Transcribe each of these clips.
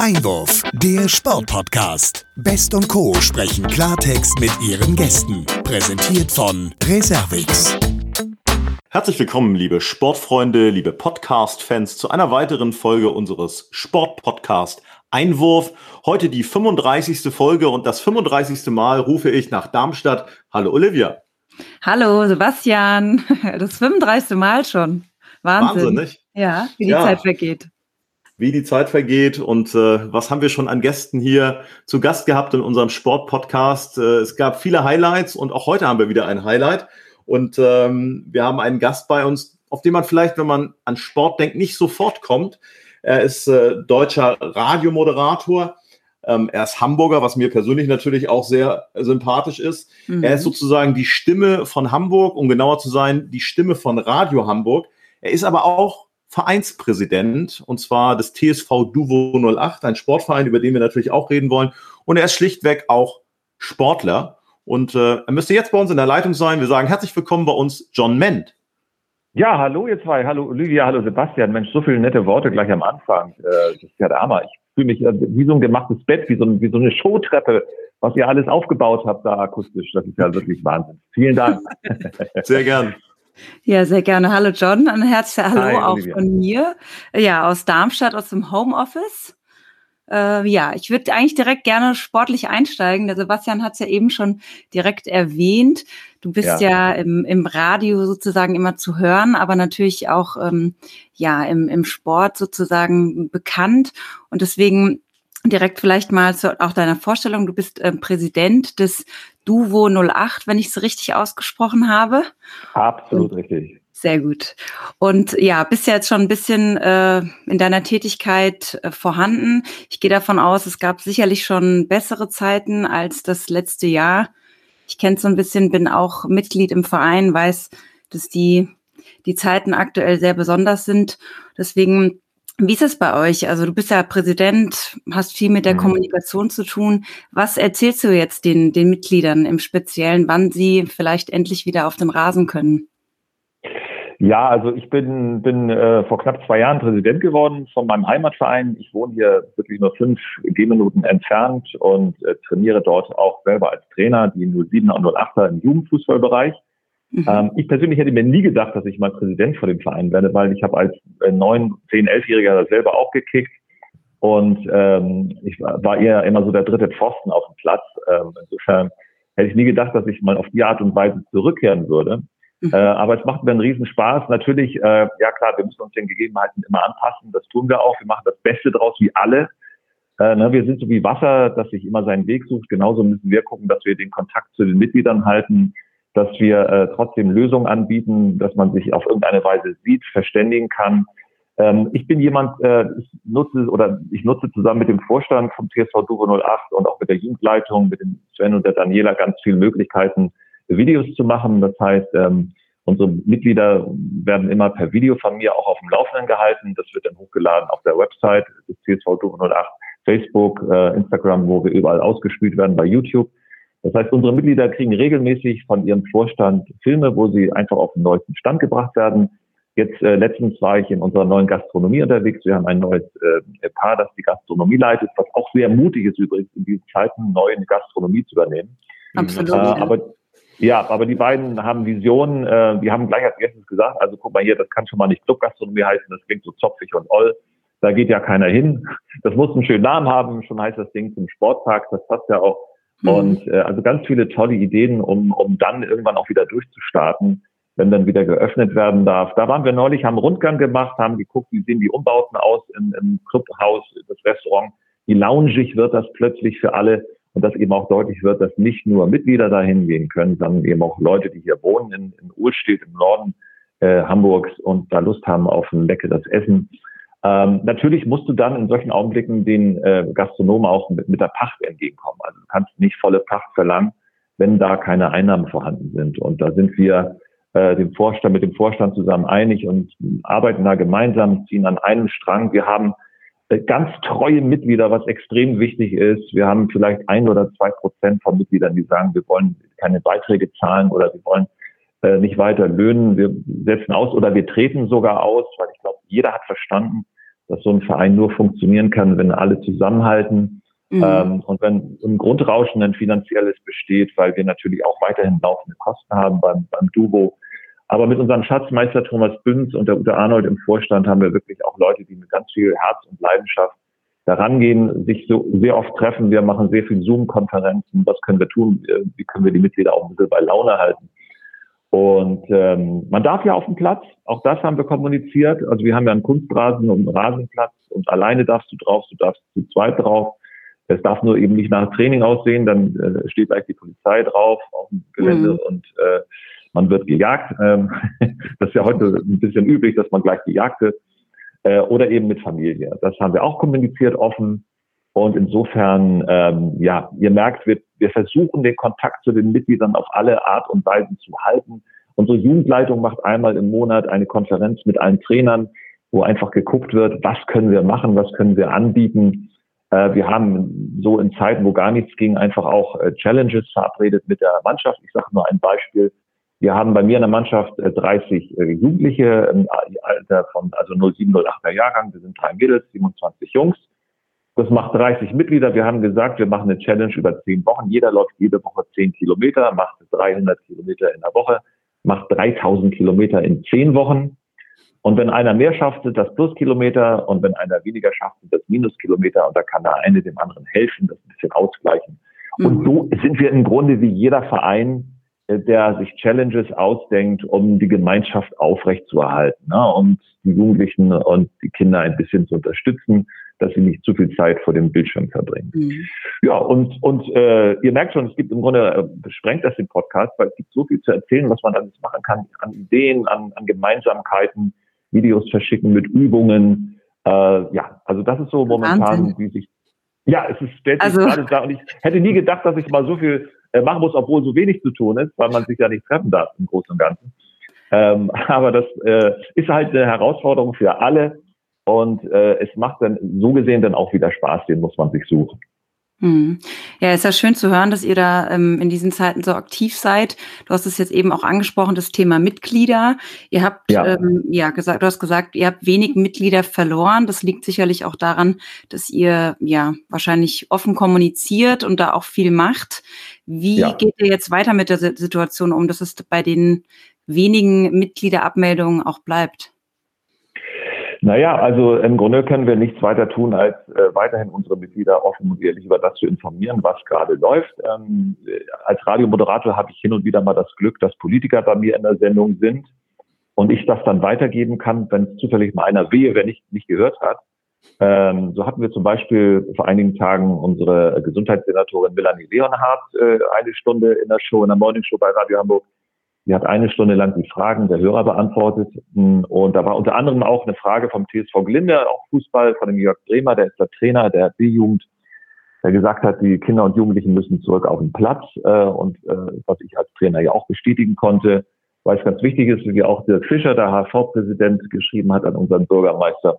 Einwurf, der Sportpodcast. Best und Co. sprechen Klartext mit ihren Gästen. Präsentiert von Reservix. Herzlich willkommen, liebe Sportfreunde, liebe Podcast-Fans, zu einer weiteren Folge unseres Sportpodcast Einwurf. Heute die 35. Folge und das 35. Mal rufe ich nach Darmstadt. Hallo Olivia. Hallo Sebastian. Das 35. Mal schon. Wahnsinn. Wahnsinn, nicht? Ja, wie die ja. Zeit vergeht wie die Zeit vergeht und äh, was haben wir schon an Gästen hier zu Gast gehabt in unserem Sportpodcast. Äh, es gab viele Highlights und auch heute haben wir wieder ein Highlight. Und ähm, wir haben einen Gast bei uns, auf den man vielleicht, wenn man an Sport denkt, nicht sofort kommt. Er ist äh, deutscher Radiomoderator. Ähm, er ist Hamburger, was mir persönlich natürlich auch sehr sympathisch ist. Mhm. Er ist sozusagen die Stimme von Hamburg, um genauer zu sein, die Stimme von Radio Hamburg. Er ist aber auch Vereinspräsident und zwar des TSV Duvo 08, ein Sportverein, über den wir natürlich auch reden wollen. Und er ist schlichtweg auch Sportler. Und äh, er müsste jetzt bei uns in der Leitung sein. Wir sagen herzlich willkommen bei uns, John Ment. Ja, hallo ihr zwei. Hallo Olivia, hallo Sebastian. Mensch, so viele nette Worte gleich am Anfang. Äh, das ist ja der Hammer. Ich fühle mich äh, wie so ein gemachtes Bett, wie so, ein, wie so eine Showtreppe, was ihr alles aufgebaut habt da akustisch. Das ist ja wirklich Wahnsinn. Vielen Dank. Sehr gern. Ja, sehr gerne. Hallo John, ein herzliches Hallo Hi, auch Olivia. von mir. Ja, aus Darmstadt, aus dem Homeoffice. Äh, ja, ich würde eigentlich direkt gerne sportlich einsteigen. Der Sebastian hat es ja eben schon direkt erwähnt. Du bist ja, ja im, im, Radio sozusagen immer zu hören, aber natürlich auch ähm, ja im, im Sport sozusagen bekannt. Und deswegen direkt vielleicht mal zu auch deiner Vorstellung. Du bist äh, Präsident des Duvo 08, wenn ich es richtig ausgesprochen habe. Absolut richtig. Sehr gut. Und ja, bist ja jetzt schon ein bisschen äh, in deiner Tätigkeit äh, vorhanden. Ich gehe davon aus, es gab sicherlich schon bessere Zeiten als das letzte Jahr. Ich kenne so ein bisschen, bin auch Mitglied im Verein, weiß, dass die, die Zeiten aktuell sehr besonders sind. Deswegen wie ist es bei euch? Also du bist ja Präsident, hast viel mit der mhm. Kommunikation zu tun. Was erzählst du jetzt den, den Mitgliedern im Speziellen, wann sie vielleicht endlich wieder auf den Rasen können? Ja, also ich bin, bin äh, vor knapp zwei Jahren Präsident geworden von meinem Heimatverein. Ich wohne hier wirklich nur fünf Gehminuten entfernt und äh, trainiere dort auch selber als Trainer die 07er und 08er im Jugendfußballbereich. Mhm. Ähm, ich persönlich hätte mir nie gedacht, dass ich mal Präsident von dem Verein werde, weil ich habe als äh, neun, zehn, elfjähriger selber auch gekickt und ähm, ich war eher immer so der dritte Pfosten auf dem Platz. Ähm, insofern hätte ich nie gedacht, dass ich mal auf die Art und Weise zurückkehren würde. Mhm. Äh, aber es macht mir einen riesen Spaß. Natürlich, äh, ja klar, wir müssen uns den Gegebenheiten immer anpassen. Das tun wir auch. Wir machen das Beste draus wie alle. Äh, ne, wir sind so wie Wasser, das sich immer seinen Weg sucht. Genauso müssen wir gucken, dass wir den Kontakt zu den Mitgliedern halten dass wir äh, trotzdem Lösungen anbieten, dass man sich auf irgendeine Weise sieht, verständigen kann. Ähm, ich bin jemand, äh, ich nutze oder ich nutze zusammen mit dem Vorstand vom TSV Duvo 08 und auch mit der Jugendleitung, mit dem Sven und der Daniela ganz viele Möglichkeiten, Videos zu machen. Das heißt, ähm, unsere Mitglieder werden immer per Video von mir auch auf dem Laufenden gehalten. Das wird dann hochgeladen auf der Website des TSV Duvo 08, Facebook, äh, Instagram, wo wir überall ausgespielt werden, bei YouTube. Das heißt, unsere Mitglieder kriegen regelmäßig von ihrem Vorstand Filme, wo sie einfach auf den neuesten Stand gebracht werden. Jetzt äh, letztens war ich in unserer neuen Gastronomie unterwegs. Wir haben ein neues äh, Paar, das die Gastronomie leitet, was auch sehr mutig ist übrigens in diesen Zeiten, neu eine Gastronomie zu übernehmen. Absolut. Äh, aber ja, aber die beiden haben Visionen. Äh, die haben gleich als erstes gesagt, also guck mal hier, das kann schon mal nicht Clubgastronomie heißen, das klingt so zopfig und oll. Da geht ja keiner hin. Das muss einen schönen Namen haben. Schon heißt das Ding zum Sportpark. Das passt ja auch. Mhm. Und äh, also ganz viele tolle Ideen, um, um dann irgendwann auch wieder durchzustarten, wenn dann wieder geöffnet werden darf. Da waren wir neulich, haben Rundgang gemacht, haben geguckt, wie sehen die Umbauten aus im, im Clubhaus, das Restaurant. Wie loungig wird das plötzlich für alle und dass eben auch deutlich wird, dass nicht nur Mitglieder dahin gehen können, sondern eben auch Leute, die hier wohnen in, in Uhlstedt im Norden äh, Hamburgs und da Lust haben auf ein leckeres Essen. Ähm, natürlich musst du dann in solchen Augenblicken den äh, Gastronomen auch mit, mit der Pacht entgegenkommen. Also du kannst nicht volle Pacht verlangen, wenn da keine Einnahmen vorhanden sind. Und da sind wir äh, dem Vorstand, mit dem Vorstand zusammen einig und arbeiten da gemeinsam, ziehen an einem Strang. Wir haben äh, ganz treue Mitglieder, was extrem wichtig ist. Wir haben vielleicht ein oder zwei Prozent von Mitgliedern, die sagen, wir wollen keine Beiträge zahlen oder wir wollen äh, nicht weiter löhnen. Wir setzen aus oder wir treten sogar aus, weil ich glaube, jeder hat verstanden, dass so ein Verein nur funktionieren kann, wenn alle zusammenhalten mhm. ähm, und wenn ein Grundrauschen ein finanzielles besteht, weil wir natürlich auch weiterhin laufende Kosten haben beim, beim Dubo. Aber mit unserem Schatzmeister Thomas Bünz und der Ute Arnold im Vorstand haben wir wirklich auch Leute, die mit ganz viel Herz und Leidenschaft daran gehen, sich so sehr oft treffen. Wir machen sehr viel Zoom-Konferenzen. Was können wir tun? Wie können wir die Mitglieder auch ein bisschen bei Laune halten? Und ähm, man darf ja auf dem Platz, auch das haben wir kommuniziert. Also wir haben ja einen Kunstrasen und einen Rasenplatz und alleine darfst du drauf, du darfst zu zweit drauf. Es darf nur eben nicht nach Training aussehen, dann äh, steht gleich die Polizei drauf auf dem Gelände mhm. und äh, man wird gejagt. Ähm, das ist ja heute ein bisschen üblich, dass man gleich gejagt wird. Äh, oder eben mit Familie. Das haben wir auch kommuniziert offen. Und insofern, ähm, ja, ihr merkt, wir, wir versuchen den Kontakt zu den Mitgliedern auf alle Art und Weisen zu halten. Unsere Jugendleitung macht einmal im Monat eine Konferenz mit allen Trainern, wo einfach geguckt wird, was können wir machen, was können wir anbieten. Äh, wir haben so in Zeiten, wo gar nichts ging, einfach auch äh, Challenges verabredet mit der Mannschaft. Ich sage nur ein Beispiel. Wir haben bei mir in der Mannschaft 30 äh, Jugendliche im Alter von also 07, 08er Jahrgang. Wir sind drei Mädels, 27 Jungs. Das macht 30 Mitglieder. Wir haben gesagt, wir machen eine Challenge über zehn Wochen. Jeder läuft jede Woche 10 Kilometer, macht 300 Kilometer in der Woche, macht 3000 Kilometer in zehn Wochen. Und wenn einer mehr schafft, sind das Pluskilometer. Und wenn einer weniger schafft, sind das Minuskilometer. Und da kann der eine dem anderen helfen, das ein bisschen ausgleichen. Mhm. Und so sind wir im Grunde wie jeder Verein, äh, der sich Challenges ausdenkt, um die Gemeinschaft aufrechtzuerhalten ne? und die Jugendlichen und die Kinder ein bisschen zu unterstützen dass sie nicht zu viel Zeit vor dem Bildschirm verbringen. Mhm. Ja, und, und äh, ihr merkt schon, es gibt im Grunde, äh, besprengt das den Podcast, weil es gibt so viel zu erzählen, was man alles machen kann, an Ideen, an, an Gemeinsamkeiten, Videos verschicken mit Übungen. Äh, ja, also das ist so momentan, Wahnsinn. wie sich ja, es ist, stellt sich also, gerade da und ich hätte nie gedacht, dass ich mal so viel äh, machen muss, obwohl so wenig zu tun ist, weil man sich ja nicht treffen darf im Großen und Ganzen. Ähm, aber das äh, ist halt eine Herausforderung für alle. Und äh, es macht dann so gesehen dann auch wieder Spaß, den muss man sich suchen. Hm. Ja, ist ja schön zu hören, dass ihr da ähm, in diesen Zeiten so aktiv seid. Du hast es jetzt eben auch angesprochen, das Thema Mitglieder. Ihr habt ja, ähm, ja gesagt, du hast gesagt, ihr habt wenig Mitglieder verloren. Das liegt sicherlich auch daran, dass ihr ja wahrscheinlich offen kommuniziert und da auch viel macht. Wie ja. geht ihr jetzt weiter mit der Situation um, dass es bei den wenigen Mitgliederabmeldungen auch bleibt? Naja, also im Grunde können wir nichts weiter tun, als äh, weiterhin unsere Mitglieder offen und ehrlich über das zu informieren, was gerade läuft. Ähm, als Radiomoderator habe ich hin und wieder mal das Glück, dass Politiker bei mir in der Sendung sind und ich das dann weitergeben kann, wenn es zufällig mal einer wehe, wer nicht, nicht gehört hat. Ähm, so hatten wir zum Beispiel vor einigen Tagen unsere Gesundheitssenatorin Melanie Leonhardt äh, eine Stunde in der Show, in der Morning Show bei Radio Hamburg Sie hat eine Stunde lang die Fragen der Hörer beantwortet. Und da war unter anderem auch eine Frage vom TSV Glinde, auch Fußball, von dem Jörg Bremer, der ist der Trainer der B-Jugend, der gesagt hat, die Kinder und Jugendlichen müssen zurück auf den Platz. Äh, und äh, was ich als Trainer ja auch bestätigen konnte, weil es ganz wichtig ist, wie auch Dirk Fischer, der HV-Präsident, geschrieben hat an unseren Bürgermeister.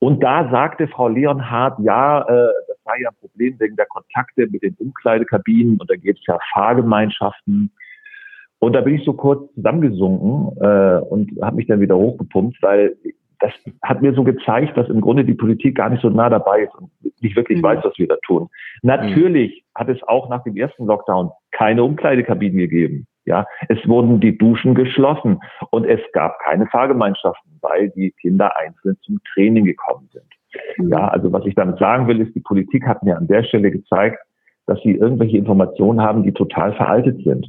Und da sagte Frau Leonhardt, ja, äh, das sei ja ein Problem wegen der Kontakte mit den Umkleidekabinen und da gibt es ja Fahrgemeinschaften. Und da bin ich so kurz zusammengesunken äh, und habe mich dann wieder hochgepumpt, weil das hat mir so gezeigt, dass im Grunde die Politik gar nicht so nah dabei ist und nicht wirklich mhm. weiß, was wir da tun. Natürlich mhm. hat es auch nach dem ersten Lockdown keine Umkleidekabinen gegeben. Ja, es wurden die Duschen geschlossen und es gab keine Fahrgemeinschaften, weil die Kinder einzeln zum Training gekommen sind. Mhm. Ja, also was ich damit sagen will, ist, die Politik hat mir an der Stelle gezeigt, dass sie irgendwelche Informationen haben, die total veraltet sind.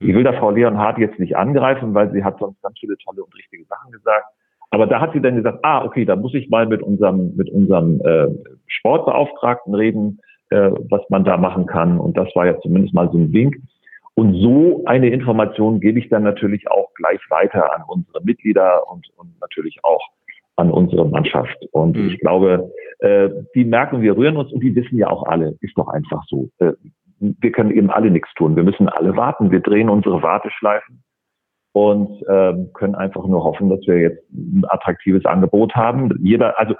Ich will da Frau Leonhardt jetzt nicht angreifen, weil sie hat sonst ganz viele tolle und richtige Sachen gesagt. Aber da hat sie dann gesagt, ah, okay, da muss ich mal mit unserem, mit unserem äh, Sportbeauftragten reden, äh, was man da machen kann. Und das war ja zumindest mal so ein Wink. Und so eine Information gebe ich dann natürlich auch gleich weiter an unsere Mitglieder und, und natürlich auch an unsere Mannschaft. Und mhm. ich glaube, äh, die merken, wir rühren uns und die wissen ja auch alle, ist doch einfach so. Äh, wir können eben alle nichts tun. Wir müssen alle warten. Wir drehen unsere Warteschleifen und ähm, können einfach nur hoffen, dass wir jetzt ein attraktives Angebot haben. Jeder, also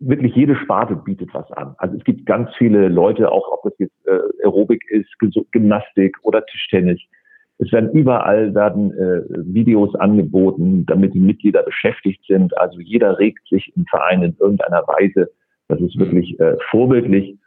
wirklich jede Sparte bietet was an. Also es gibt ganz viele Leute, auch ob das jetzt äh, Aerobik ist, Gymnastik oder Tischtennis, Es werden überall werden äh, Videos angeboten, damit die Mitglieder beschäftigt sind. Also jeder regt sich im Verein in irgendeiner Weise. Das ist wirklich äh, vorbildlich.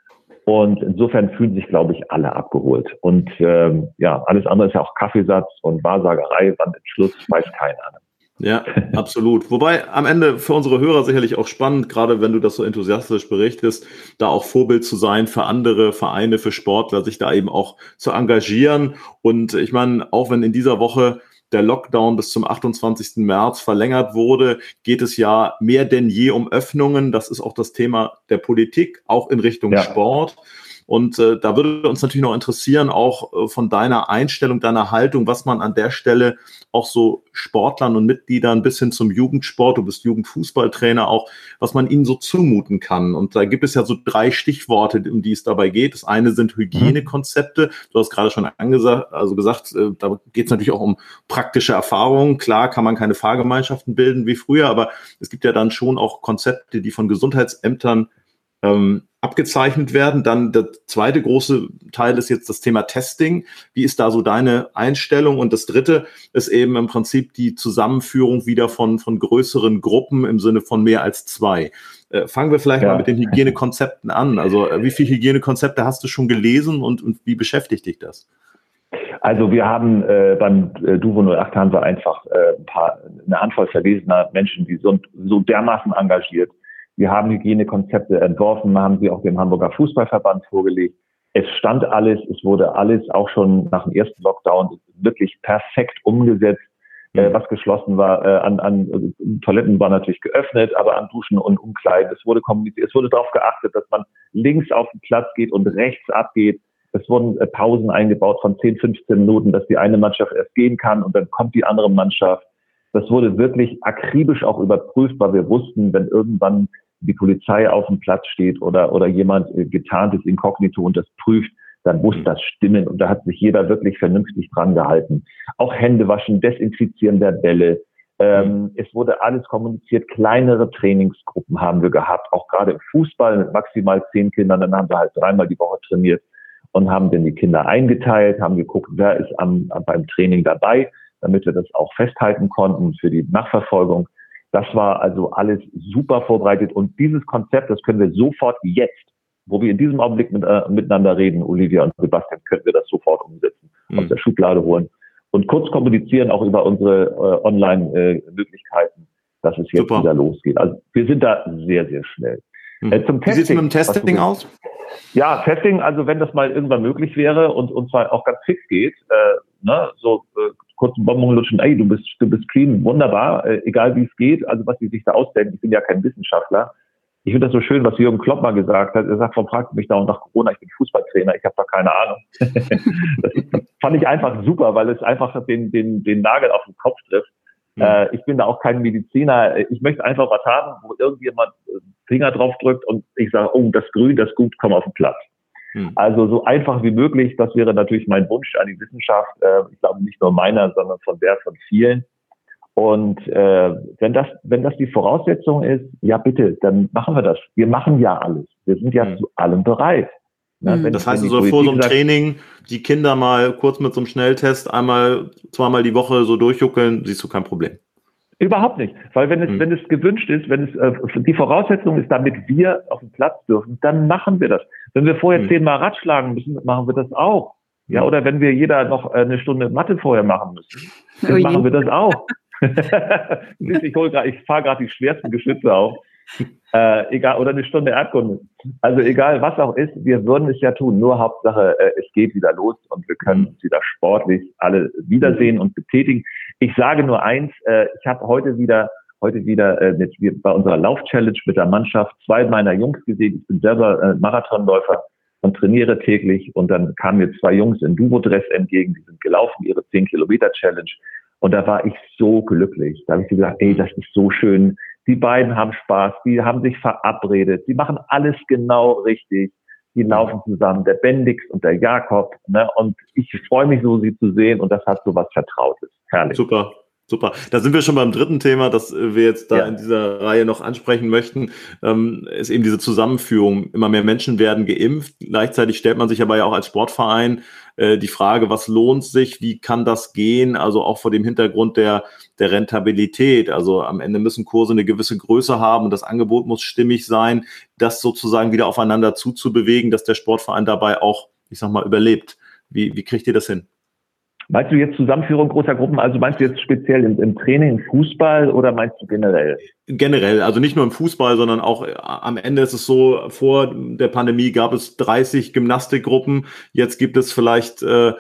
Und insofern fühlen sich, glaube ich, alle abgeholt. Und ähm, ja, alles andere ist ja auch Kaffeesatz und Wahrsagerei. Wann Schluss weiß keiner. Ja, absolut. Wobei am Ende für unsere Hörer sicherlich auch spannend, gerade wenn du das so enthusiastisch berichtest, da auch Vorbild zu sein für andere Vereine, für Sportler, sich da eben auch zu engagieren. Und ich meine, auch wenn in dieser Woche der Lockdown bis zum 28. März verlängert wurde, geht es ja mehr denn je um Öffnungen. Das ist auch das Thema der Politik, auch in Richtung ja. Sport. Und äh, da würde uns natürlich noch interessieren, auch äh, von deiner Einstellung, deiner Haltung, was man an der Stelle auch so Sportlern und Mitgliedern bis hin zum Jugendsport, du bist Jugendfußballtrainer auch, was man ihnen so zumuten kann. Und da gibt es ja so drei Stichworte, um die es dabei geht. Das eine sind Hygienekonzepte. Du hast gerade schon angesagt, also gesagt, äh, da geht es natürlich auch um praktische Erfahrungen. Klar kann man keine Fahrgemeinschaften bilden wie früher, aber es gibt ja dann schon auch Konzepte, die von Gesundheitsämtern ähm, abgezeichnet werden. Dann der zweite große Teil ist jetzt das Thema Testing. Wie ist da so deine Einstellung? Und das dritte ist eben im Prinzip die Zusammenführung wieder von, von größeren Gruppen im Sinne von mehr als zwei. Äh, fangen wir vielleicht ja. mal mit den Hygienekonzepten an. Also äh, wie viele Hygienekonzepte hast du schon gelesen und, und wie beschäftigt dich das? Also wir haben äh, beim äh, Duvo 08 haben wir einfach äh, ein paar, eine Handvoll verwesener Menschen, die so, so dermaßen engagiert wir haben Hygienekonzepte entworfen, haben sie auch dem Hamburger Fußballverband vorgelegt. Es stand alles, es wurde alles auch schon nach dem ersten Lockdown wirklich perfekt umgesetzt. Äh, was geschlossen war, äh, an, an Toiletten war natürlich geöffnet, aber an Duschen und Umkleiden. Es wurde kommuniziert, es wurde darauf geachtet, dass man links auf den Platz geht und rechts abgeht. Es wurden äh, Pausen eingebaut von 10, 15 Minuten, dass die eine Mannschaft erst gehen kann und dann kommt die andere Mannschaft. Das wurde wirklich akribisch auch überprüft, weil wir wussten, wenn irgendwann die Polizei auf dem Platz steht oder, oder jemand äh, getarnt ist inkognito und das prüft, dann muss mhm. das stimmen. Und da hat sich jeder wirklich vernünftig dran gehalten. Auch Hände waschen, Desinfizieren der Bälle. Ähm, mhm. es wurde alles kommuniziert. Kleinere Trainingsgruppen haben wir gehabt, auch gerade im Fußball mit maximal zehn Kindern. Dann haben wir halt dreimal die Woche trainiert und haben dann die Kinder eingeteilt, haben geguckt, wer ist am, beim Training dabei, damit wir das auch festhalten konnten für die Nachverfolgung. Das war also alles super vorbereitet und dieses Konzept, das können wir sofort jetzt, wo wir in diesem Augenblick mit, äh, miteinander reden, Olivia und Sebastian, können wir das sofort umsetzen, mhm. aus der Schublade holen und kurz kommunizieren auch über unsere äh, Online-Möglichkeiten, dass es jetzt super. wieder losgeht. Also wir sind da sehr, sehr schnell. Mhm. Äh, zum Wie sieht es mit dem Testing aus? Ja, Testing, also wenn das mal irgendwann möglich wäre und, und zwar auch ganz fix geht, äh, ne, so äh, kurzen Bonbon lutschen, ey, du bist, du bist clean, wunderbar, äh, egal wie es geht, also was sie sich da ausdenken, ich bin ja kein Wissenschaftler. Ich finde das so schön, was Jürgen Klopp mal gesagt hat. Er sagt, warum fragt mich da und nach Corona, ich bin Fußballtrainer, ich habe da keine Ahnung. das fand ich einfach super, weil es einfach den, den, den Nagel auf den Kopf trifft. Mhm. Äh, ich bin da auch kein Mediziner. Ich möchte einfach was haben, wo irgendjemand äh, Finger drauf drückt und ich sage, oh, das Grün, das gut, komm auf den Platz. Hm. Also so einfach wie möglich, das wäre natürlich mein Wunsch an die Wissenschaft. Äh, ich glaube nicht nur meiner, sondern von der von vielen. Und äh, wenn das, wenn das die Voraussetzung ist, ja bitte, dann machen wir das. Wir machen ja alles. Wir sind ja hm. zu allem bereit. Ja, hm. das heißt, so vor so einem Training die Kinder mal kurz mit so einem Schnelltest einmal, zweimal die Woche so durchjuckeln, siehst du kein Problem. Überhaupt nicht. Weil wenn es, mhm. wenn es gewünscht ist, wenn es äh, die Voraussetzung ist, damit wir auf den Platz dürfen, dann machen wir das. Wenn wir vorher mhm. zehnmal Rad schlagen müssen, machen wir das auch. Ja, oder wenn wir jeder noch eine Stunde Mathe vorher machen müssen, dann oh machen wir das auch. ich hol grad, ich fahre gerade die schwersten Geschütze auf. Äh, egal, oder eine Stunde Erdkunde. Also egal, was auch ist, wir würden es ja tun. Nur Hauptsache, äh, es geht wieder los und wir können uns wieder sportlich alle wiedersehen und betätigen. Ich sage nur eins, äh, ich habe heute wieder heute wieder äh, mit, bei unserer Lauf-Challenge mit der Mannschaft zwei meiner Jungs gesehen. Ich bin selber äh, Marathonläufer und trainiere täglich. Und dann kamen mir zwei Jungs in Duvo-Dress entgegen, die sind gelaufen, ihre 10 Kilometer Challenge. Und da war ich so glücklich. Da habe ich gesagt, ey, das ist so schön. Die beiden haben Spaß, die haben sich verabredet, die machen alles genau richtig. Die laufen zusammen, der Bendix und der Jakob. Ne? Und ich freue mich so, sie zu sehen. Und das hat so was Vertrautes. Herrlich. Super. Super. Da sind wir schon beim dritten Thema, das wir jetzt da ja. in dieser Reihe noch ansprechen möchten, ähm, ist eben diese Zusammenführung. Immer mehr Menschen werden geimpft. Gleichzeitig stellt man sich aber ja auch als Sportverein äh, die Frage, was lohnt sich, wie kann das gehen, also auch vor dem Hintergrund der, der Rentabilität. Also am Ende müssen Kurse eine gewisse Größe haben und das Angebot muss stimmig sein, das sozusagen wieder aufeinander zuzubewegen, dass der Sportverein dabei auch, ich sag mal, überlebt. Wie, wie kriegt ihr das hin? Meinst du jetzt Zusammenführung großer Gruppen? Also meinst du jetzt speziell im, im, Training, im Fußball oder meinst du generell? Generell, also nicht nur im Fußball, sondern auch äh, am Ende ist es so, vor der Pandemie gab es 30 Gymnastikgruppen, jetzt gibt es vielleicht äh,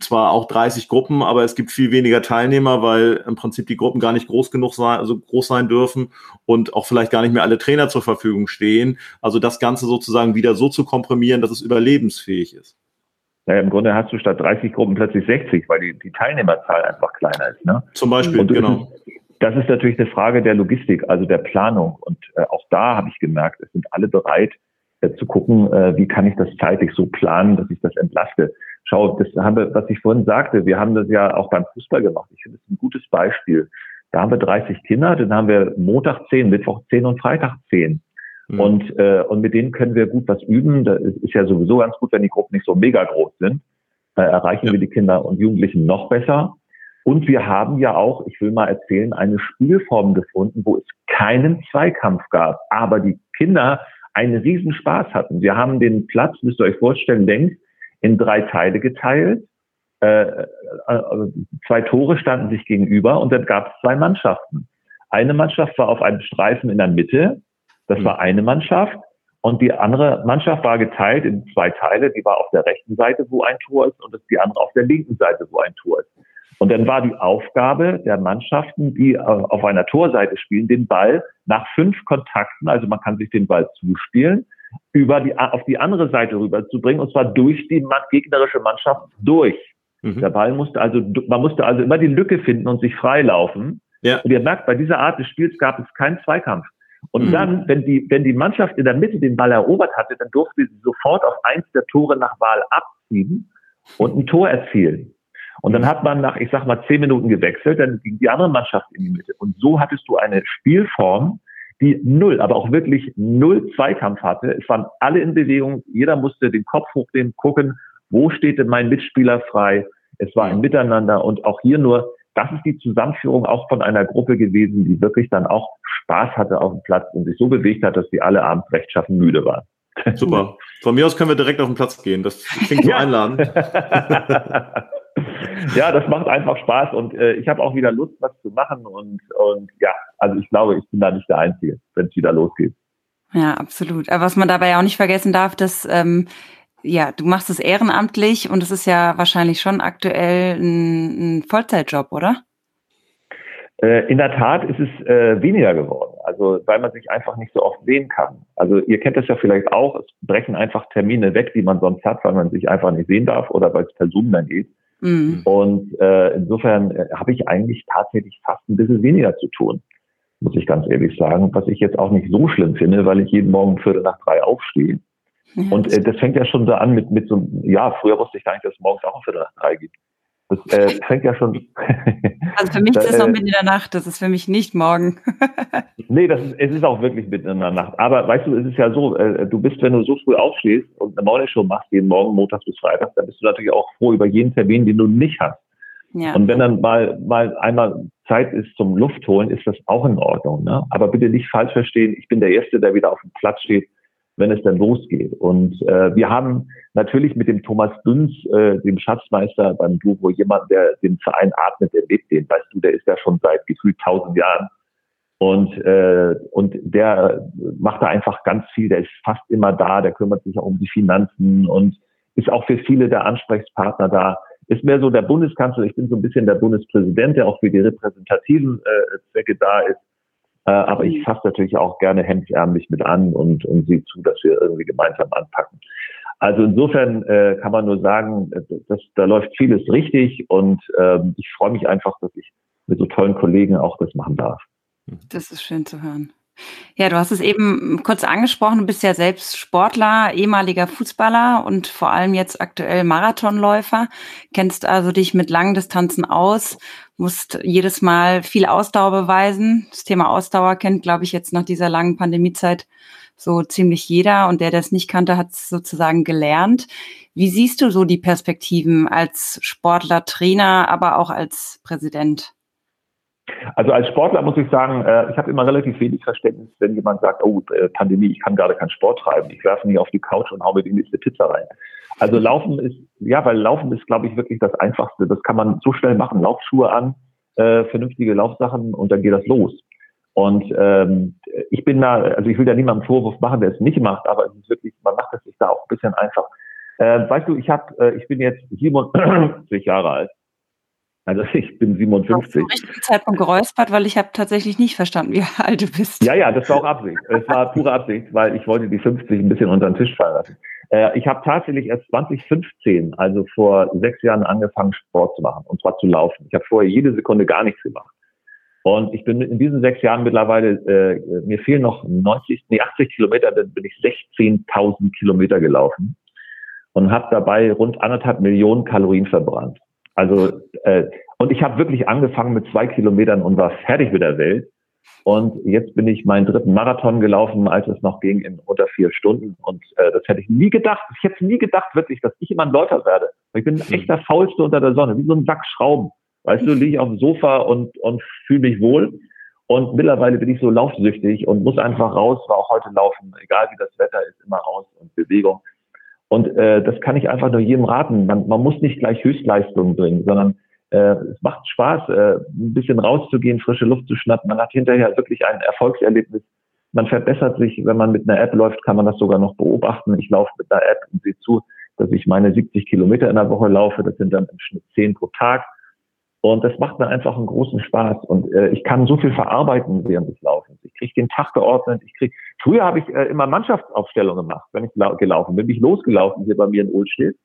zwar auch 30 Gruppen, aber es gibt viel weniger Teilnehmer, weil im Prinzip die Gruppen gar nicht groß genug sein, also groß sein dürfen und auch vielleicht gar nicht mehr alle Trainer zur Verfügung stehen. Also das Ganze sozusagen wieder so zu komprimieren, dass es überlebensfähig ist. Naja, im Grunde hast du statt 30 Gruppen plötzlich 60, weil die, die Teilnehmerzahl einfach kleiner ist. Ne? Zum Beispiel, und genau. das ist natürlich eine Frage der Logistik, also der Planung. Und äh, auch da habe ich gemerkt, es sind alle bereit äh, zu gucken, äh, wie kann ich das zeitlich so planen, dass ich das entlaste. Schau, das haben wir, was ich vorhin sagte, wir haben das ja auch beim Fußball gemacht. Ich finde es ein gutes Beispiel. Da haben wir 30 Kinder, dann haben wir Montag 10, Mittwoch 10 und Freitag 10. Mhm. Und, äh, und mit denen können wir gut was üben. Das ist ja sowieso ganz gut, wenn die Gruppen nicht so mega groß sind. Äh, erreichen ja. wir die Kinder und Jugendlichen noch besser. Und wir haben ja auch, ich will mal erzählen, eine Spielform gefunden, wo es keinen Zweikampf gab, aber die Kinder einen riesen Spaß hatten. Wir haben den Platz, müsst ihr euch vorstellen, längst in drei Teile geteilt. Äh, äh, zwei Tore standen sich gegenüber und dann gab es zwei Mannschaften. Eine Mannschaft war auf einem Streifen in der Mitte das war mhm. eine Mannschaft. Und die andere Mannschaft war geteilt in zwei Teile. Die war auf der rechten Seite, wo ein Tor ist, und die andere auf der linken Seite, wo ein Tor ist. Und dann war die Aufgabe der Mannschaften, die äh, auf einer Torseite spielen, den Ball nach fünf Kontakten, also man kann sich den Ball zuspielen, über die, auf die andere Seite rüberzubringen, und zwar durch die gegnerische Mannschaft durch. Mhm. Der Ball musste also, man musste also immer die Lücke finden und sich freilaufen. Ja. Und ihr merkt, bei dieser Art des Spiels gab es keinen Zweikampf. Und mhm. dann, wenn die, wenn die Mannschaft in der Mitte den Ball erobert hatte, dann durfte sie sofort auf eins der Tore nach Wahl abziehen und ein Tor erzielen. Und dann hat man nach, ich sag mal, zehn Minuten gewechselt, dann ging die andere Mannschaft in die Mitte. Und so hattest du eine Spielform, die null, aber auch wirklich null Zweikampf hatte. Es waren alle in Bewegung. Jeder musste den Kopf hochnehmen, gucken, wo steht denn mein Mitspieler frei? Es war ein Miteinander und auch hier nur, das ist die Zusammenführung auch von einer Gruppe gewesen, die wirklich dann auch Spaß hatte auf dem Platz und sich so bewegt hat, dass sie alle abends rechtschaffen müde waren. Super. Von mir aus können wir direkt auf den Platz gehen. Das klingt so einladend. ja, das macht einfach Spaß und äh, ich habe auch wieder Lust, was zu machen und, und ja, also ich glaube, ich bin da nicht der Einzige, wenn es wieder losgeht. Ja, absolut. Aber was man dabei auch nicht vergessen darf, dass ähm, ja, du machst es ehrenamtlich und es ist ja wahrscheinlich schon aktuell ein, ein Vollzeitjob, oder? Äh, in der Tat ist es äh, weniger geworden, also weil man sich einfach nicht so oft sehen kann. Also ihr kennt das ja vielleicht auch, es brechen einfach Termine weg, die man sonst hat, weil man sich einfach nicht sehen darf oder weil es per Zoom dann geht. Mhm. Und äh, insofern äh, habe ich eigentlich tatsächlich fast ein bisschen weniger zu tun, muss ich ganz ehrlich sagen, was ich jetzt auch nicht so schlimm finde, weil ich jeden Morgen Viertel nach drei aufstehe. Ja, und äh, das fängt ja schon da an mit, mit so, ja, früher wusste ich gar nicht, dass es morgens auch um Viertel nach drei gibt. Das äh, fängt ja schon. also für mich ist es noch äh, mitten in der Nacht, das ist für mich nicht morgen. nee, das ist, es ist auch wirklich mitten in der Nacht. Aber weißt du, es ist ja so, äh, du bist, wenn du so früh aufstehst und eine Morning Show machst, jeden Morgen, montags bis freitags, dann bist du natürlich auch froh über jeden Termin, den du nicht hast. Ja. Und wenn dann mal, mal einmal Zeit ist zum Luft holen, ist das auch in Ordnung. Ne? Aber bitte nicht falsch verstehen, ich bin der Erste, der wieder auf dem Platz steht, wenn es dann losgeht. Und äh, wir haben natürlich mit dem Thomas Dünz, äh, dem Schatzmeister beim Duo, jemand, der den Verein atmet, der lebt den, weißt du, der ist ja schon seit gefühlt tausend Jahren. Und, äh, und der macht da einfach ganz viel, der ist fast immer da, der kümmert sich auch um die Finanzen und ist auch für viele der Ansprechpartner da. Ist mehr so der Bundeskanzler, ich bin so ein bisschen der Bundespräsident, der auch für die repräsentativen äh, Zwecke da ist. Äh, aber ich mhm. fasse natürlich auch gerne hemdsärmlich mit an und, und sehe zu, dass wir irgendwie gemeinsam anpacken. Also insofern äh, kann man nur sagen, äh, dass, da läuft vieles richtig und ähm, ich freue mich einfach, dass ich mit so tollen Kollegen auch das machen darf. Das ist schön zu hören. Ja, du hast es eben kurz angesprochen, du bist ja selbst Sportler, ehemaliger Fußballer und vor allem jetzt aktuell Marathonläufer, kennst also dich mit langen Distanzen aus, musst jedes Mal viel Ausdauer beweisen. Das Thema Ausdauer kennt, glaube ich, jetzt nach dieser langen Pandemiezeit so ziemlich jeder und der das nicht kannte, hat es sozusagen gelernt. Wie siehst du so die Perspektiven als Sportler, Trainer, aber auch als Präsident? Also als Sportler muss ich sagen, äh, ich habe immer relativ wenig Verständnis, wenn jemand sagt, oh, äh, Pandemie, ich kann gerade keinen Sport treiben, ich werfe mich auf die Couch und hau mir die nächste Pizza rein. Also Laufen ist, ja, weil Laufen ist, glaube ich, wirklich das Einfachste. Das kann man so schnell machen. Laufschuhe an, äh, vernünftige Laufsachen und dann geht das los. Und ähm, ich bin da, also ich will da niemandem Vorwurf machen, der es nicht macht, aber es ist wirklich, man macht es sich da auch ein bisschen einfach. Äh, weißt du, ich habe, äh, ich bin jetzt 57 Jahre alt also ich bin 57. Ich habe Zeitpunkt geräuspert, weil ich habe tatsächlich nicht verstanden, wie alt du bist. Ja, ja, das war auch Absicht. Es war pure Absicht, weil ich wollte die 50 ein bisschen unter den Tisch fallen lassen. Äh, ich habe tatsächlich erst 2015, also vor sechs Jahren, angefangen, Sport zu machen, und zwar zu laufen. Ich habe vorher jede Sekunde gar nichts gemacht. Und ich bin in diesen sechs Jahren mittlerweile, äh, mir fehlen noch 90, nee, 80 Kilometer, dann bin ich 16.000 Kilometer gelaufen und habe dabei rund anderthalb Millionen Kalorien verbrannt. Also äh, und ich habe wirklich angefangen mit zwei Kilometern und war fertig mit der Welt. Und jetzt bin ich meinen dritten Marathon gelaufen, als es noch ging, in unter vier Stunden. Und äh, das hätte ich nie gedacht. Ich hätte nie gedacht, wirklich, dass ich immer ein Läufer werde. Ich bin ein echter Faulste unter der Sonne, wie so ein Sack Schrauben. Weißt du, liege ich auf dem Sofa und, und fühle mich wohl. Und mittlerweile bin ich so laufsüchtig und muss einfach raus, war auch heute laufen, egal wie das Wetter ist, immer raus und Bewegung. Und äh, das kann ich einfach nur jedem raten. Man, man muss nicht gleich Höchstleistungen bringen, sondern äh, es macht Spaß, äh, ein bisschen rauszugehen, frische Luft zu schnappen. Man hat hinterher wirklich ein Erfolgserlebnis. Man verbessert sich, wenn man mit einer App läuft, kann man das sogar noch beobachten. Ich laufe mit einer App und sehe zu, dass ich meine 70 Kilometer in der Woche laufe. Das sind dann im Schnitt 10 pro Tag. Und das macht mir einfach einen großen Spaß. Und äh, ich kann so viel verarbeiten während des Laufens. Ich kriege den Tag geordnet. Ich krieg. Früher habe ich äh, immer Mannschaftsaufstellungen gemacht, wenn ich gelaufen bin. Bin ich losgelaufen hier bei mir in Ohlstedt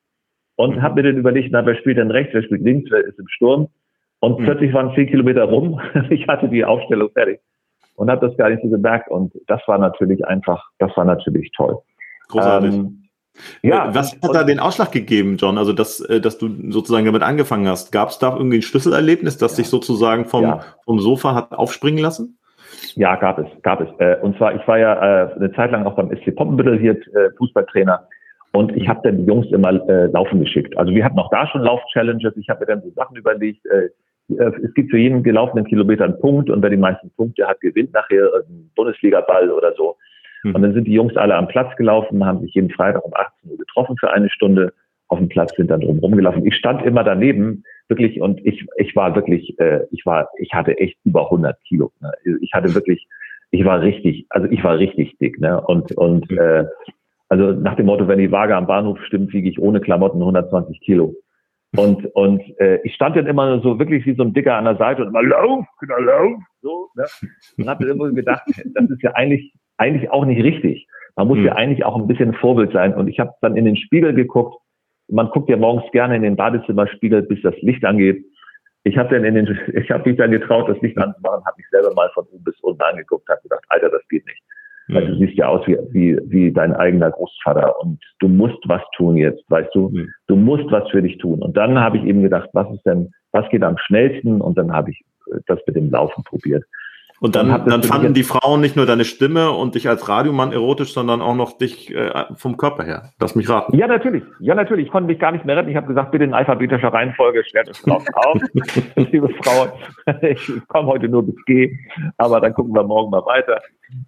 und mhm. habe mir dann überlegt, na, wer spielt denn rechts, wer spielt links, wer ist im Sturm. Und mhm. plötzlich waren zehn Kilometer rum. ich hatte die Aufstellung fertig und habe das gar nicht so gemerkt. Und das war natürlich einfach, das war natürlich toll. Großartig. Ähm, ja, äh, was hat da den Ausschlag gegeben, John? Also, dass, äh, dass du sozusagen damit angefangen hast. Gab es da irgendwie ein Schlüsselerlebnis, das ja. dich sozusagen vom, ja. vom Sofa hat aufspringen lassen? Ja, gab es, gab es. Äh, und zwar, ich war ja eine Zeit lang auch beim SC Poppenbüttel hier Fußballtrainer und ich habe dann die Jungs immer laufen geschickt. Also wir hatten auch da schon Lauf-Challenges. Ich habe mir dann so Sachen überlegt. es gibt für jeden gelaufenen Kilometer einen Punkt und wer die meisten Punkte hat, gewinnt nachher einen Bundesligaball oder so. Mhm. Und dann sind die Jungs alle am Platz gelaufen, haben sich jeden Freitag um 18 Uhr getroffen für eine Stunde auf dem Platz, sind dann drumherum gelaufen. Ich stand immer daneben, wirklich, und ich, ich war wirklich, äh, ich war, ich hatte echt über 100 Kilo. Ne? Ich hatte wirklich, ich war richtig, also ich war richtig dick, ne? Und, und, mhm. äh, also nach dem Motto, wenn die Waage am Bahnhof stimmt, wiege ich ohne Klamotten 120 Kilo. Und, und äh, ich stand dann immer so wirklich wie so ein Dicker an der Seite und immer lauf, genau, lauf, so. Ne? Und habe immer gedacht, das ist ja eigentlich eigentlich auch nicht richtig. Man muss mhm. ja eigentlich auch ein bisschen Vorbild sein. Und ich habe dann in den Spiegel geguckt. Man guckt ja morgens gerne in den Badezimmerspiegel, bis das Licht angeht. Ich habe dann in den, ich habe mich dann getraut, das Licht anzumachen, habe mich selber mal von oben bis unten angeguckt, habe gedacht, Alter, das geht nicht. Mhm. Weil du siehst ja aus wie, wie, wie dein eigener Großvater und du musst was tun jetzt, weißt du? Mhm. Du musst was für dich tun. Und dann habe ich eben gedacht, was ist denn, was geht am schnellsten? Und dann habe ich das mit dem Laufen probiert. Und dann, dann, dann fanden die Frauen nicht nur deine Stimme und dich als Radiomann erotisch, sondern auch noch dich äh, vom Körper her. Lass mich raten. Ja, natürlich. Ja, natürlich. Ich konnte mich gar nicht mehr retten. Ich habe gesagt, bitte in alphabetischer Reihenfolge, stellt es drauf auf. Liebe Frau, ich komme heute nur bis G, aber dann gucken wir morgen mal weiter.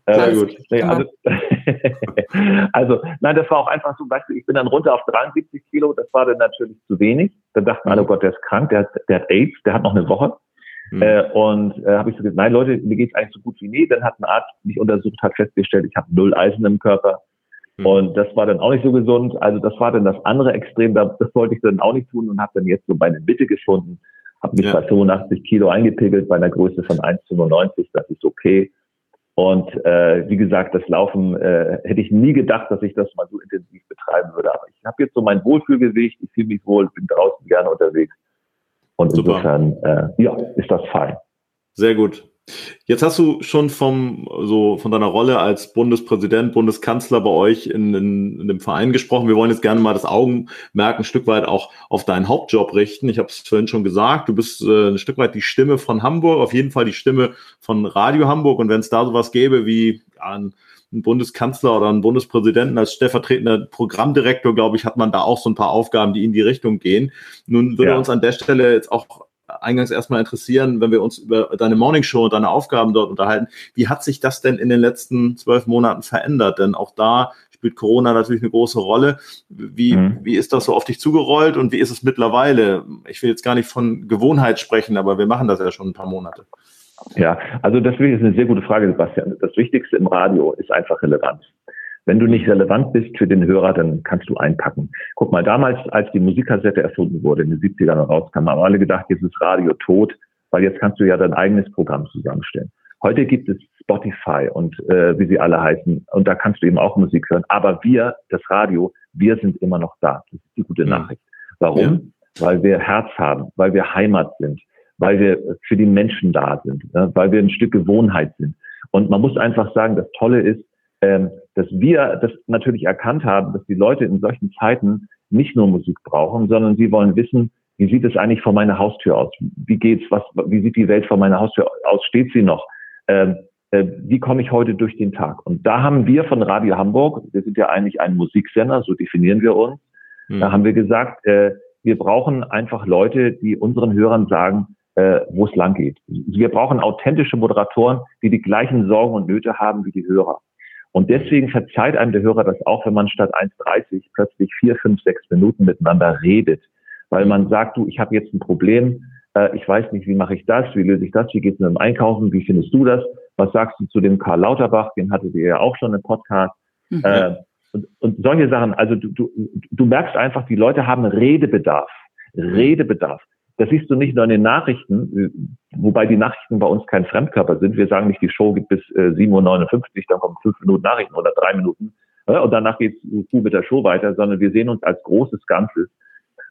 Äh, gut. Nee, also, also, nein, das war auch einfach so, weißt du, ich bin dann runter auf 73 Kilo, das war dann natürlich zu wenig. Dann dachten alle, oh Gott, der ist krank, der, der hat AIDS, der hat noch eine Woche. Mhm. Äh, und äh, habe ich so gesagt, nein Leute, mir geht's eigentlich so gut wie nie. Dann hat ein Arzt mich untersucht, hat festgestellt, ich habe null Eisen im Körper. Mhm. Und das war dann auch nicht so gesund. Also das war dann das andere Extrem, das wollte ich dann auch nicht tun und habe dann jetzt so bei der Mitte gefunden, habe mich ja. bei 85 Kilo eingepegelt, bei einer Größe von 1,95, das ist okay. Und äh, wie gesagt, das Laufen äh, hätte ich nie gedacht, dass ich das mal so intensiv betreiben würde. Aber ich habe jetzt so mein Wohlfühlgewicht, ich fühle mich wohl, bin draußen gerne unterwegs. Und Super. insofern, äh, ja, ist das fein. Sehr gut. Jetzt hast du schon vom, so von deiner Rolle als Bundespräsident, Bundeskanzler bei euch in, in, in dem Verein gesprochen. Wir wollen jetzt gerne mal das Augenmerk ein Stück weit auch auf deinen Hauptjob richten. Ich habe es vorhin schon gesagt, du bist äh, ein Stück weit die Stimme von Hamburg, auf jeden Fall die Stimme von Radio Hamburg. Und wenn es da sowas gäbe wie ein einen Bundeskanzler oder einen Bundespräsidenten als stellvertretender Programmdirektor, glaube ich, hat man da auch so ein paar Aufgaben, die in die Richtung gehen. Nun würde ja. uns an der Stelle jetzt auch eingangs erstmal interessieren, wenn wir uns über deine Morningshow und deine Aufgaben dort unterhalten. Wie hat sich das denn in den letzten zwölf Monaten verändert? Denn auch da spielt Corona natürlich eine große Rolle. Wie, mhm. wie ist das so auf dich zugerollt und wie ist es mittlerweile? Ich will jetzt gar nicht von Gewohnheit sprechen, aber wir machen das ja schon ein paar Monate. Ja, also das ist eine sehr gute Frage, Sebastian. Das Wichtigste im Radio ist einfach Relevanz. Wenn du nicht relevant bist für den Hörer, dann kannst du einpacken. Guck mal, damals, als die Musikkassette erfunden wurde, in den 70ern rauskam, haben alle gedacht, jetzt ist Radio tot, weil jetzt kannst du ja dein eigenes Programm zusammenstellen. Heute gibt es Spotify und äh, wie sie alle heißen, und da kannst du eben auch Musik hören. Aber wir, das Radio, wir sind immer noch da. Das ist die gute Nachricht. Warum? Ja. Weil wir Herz haben, weil wir Heimat sind, weil wir für die Menschen da sind, weil wir ein Stück Gewohnheit sind. Und man muss einfach sagen, das Tolle ist, ähm, dass wir das natürlich erkannt haben, dass die Leute in solchen Zeiten nicht nur Musik brauchen, sondern sie wollen wissen, wie sieht es eigentlich vor meiner Haustür aus? Wie geht's? Was? Wie sieht die Welt vor meiner Haustür aus? Steht sie noch? Ähm, äh, wie komme ich heute durch den Tag? Und da haben wir von Radio Hamburg, wir sind ja eigentlich ein Musiksender, so definieren wir uns. Mhm. Da haben wir gesagt, äh, wir brauchen einfach Leute, die unseren Hörern sagen, äh, wo es lang geht. Wir brauchen authentische Moderatoren, die die gleichen Sorgen und Nöte haben wie die Hörer. Und deswegen verzeiht einem der Hörer das auch, wenn man statt 1,30 plötzlich vier, fünf, sechs Minuten miteinander redet. Weil man sagt, du, ich habe jetzt ein Problem, äh, ich weiß nicht, wie mache ich das, wie löse ich das, wie geht es mit dem Einkaufen, wie findest du das? Was sagst du zu dem Karl Lauterbach, den hattet ihr ja auch schon im Podcast. Mhm. Äh, und, und solche Sachen, also du, du, du merkst einfach, die Leute haben Redebedarf. Redebedarf. Das siehst du nicht nur in den Nachrichten, wobei die Nachrichten bei uns kein Fremdkörper sind. Wir sagen nicht, die Show gibt bis äh, 7.59 Uhr, dann kommen fünf Minuten Nachrichten oder drei Minuten äh, und danach geht's mit der Show weiter, sondern wir sehen uns als großes Ganzes.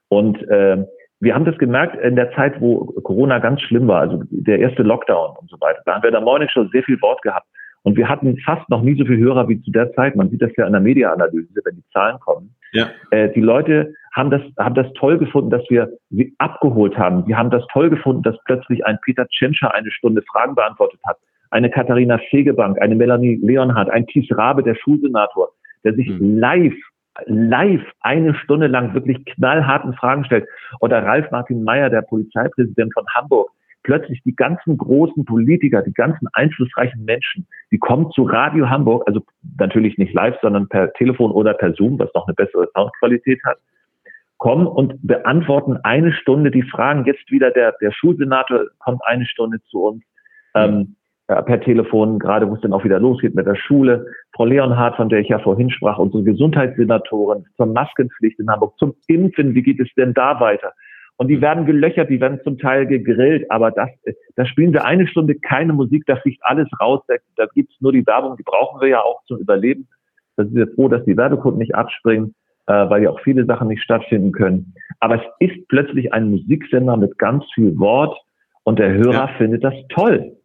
Und äh, wir haben das gemerkt in der Zeit, wo Corona ganz schlimm war, also der erste Lockdown und so weiter. Da haben wir in der Morning Show sehr viel Wort gehabt. Und wir hatten fast noch nie so viele Hörer wie zu der Zeit. Man sieht das ja in der Media-Analyse, wenn die Zahlen kommen. Ja. Äh, die Leute haben das, haben das toll gefunden, dass wir sie abgeholt haben. Die haben das toll gefunden, dass plötzlich ein Peter Tschentscher eine Stunde Fragen beantwortet hat. Eine Katharina Fegebank, eine Melanie Leonhardt, ein Thies Rabe, der Schulsenator, der sich mhm. live live eine Stunde lang wirklich knallharten Fragen stellt. Oder Ralf Martin Meyer, der Polizeipräsident von Hamburg, plötzlich die ganzen großen Politiker, die ganzen einflussreichen Menschen, die kommen zu Radio Hamburg, also natürlich nicht live, sondern per Telefon oder per Zoom, was noch eine bessere Soundqualität hat, kommen und beantworten eine Stunde die Fragen. Jetzt wieder der, der Schulsenator kommt eine Stunde zu uns ähm, äh, per Telefon, gerade wo es dann auch wieder losgeht mit der Schule. Frau Leonhardt, von der ich ja vorhin sprach, unsere Gesundheitssenatorin zur Maskenpflicht in Hamburg, zum Impfen, wie geht es denn da weiter? Und die werden gelöchert, die werden zum Teil gegrillt, aber das, da spielen wir eine Stunde keine Musik, da fliegt alles raus, da, da gibt's nur die Werbung, die brauchen wir ja auch zum Überleben. Da sind wir froh, dass die Werbekunden nicht abspringen äh, weil ja auch viele Sachen nicht stattfinden können. Aber es ist plötzlich ein Musiksender mit ganz viel Wort und der Hörer ja. findet das toll.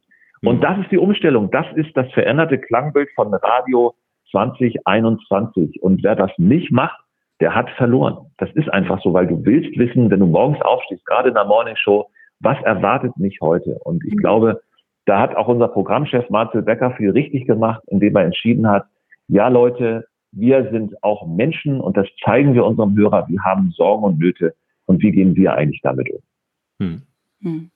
Und mhm. das ist die Umstellung. Das ist das veränderte Klangbild von Radio 2021. Und wer das nicht macht, der hat verloren. Das ist einfach so, weil du willst wissen, wenn du morgens aufstehst, gerade in der Morning Show, was erwartet mich heute? Und ich mhm. glaube, da hat auch unser Programmchef Marcel Becker viel richtig gemacht, indem er entschieden hat, ja Leute, wir sind auch Menschen und das zeigen wir unserem Hörer. Wir haben Sorgen und Nöte und wie gehen wir eigentlich damit um? Hm. Hm.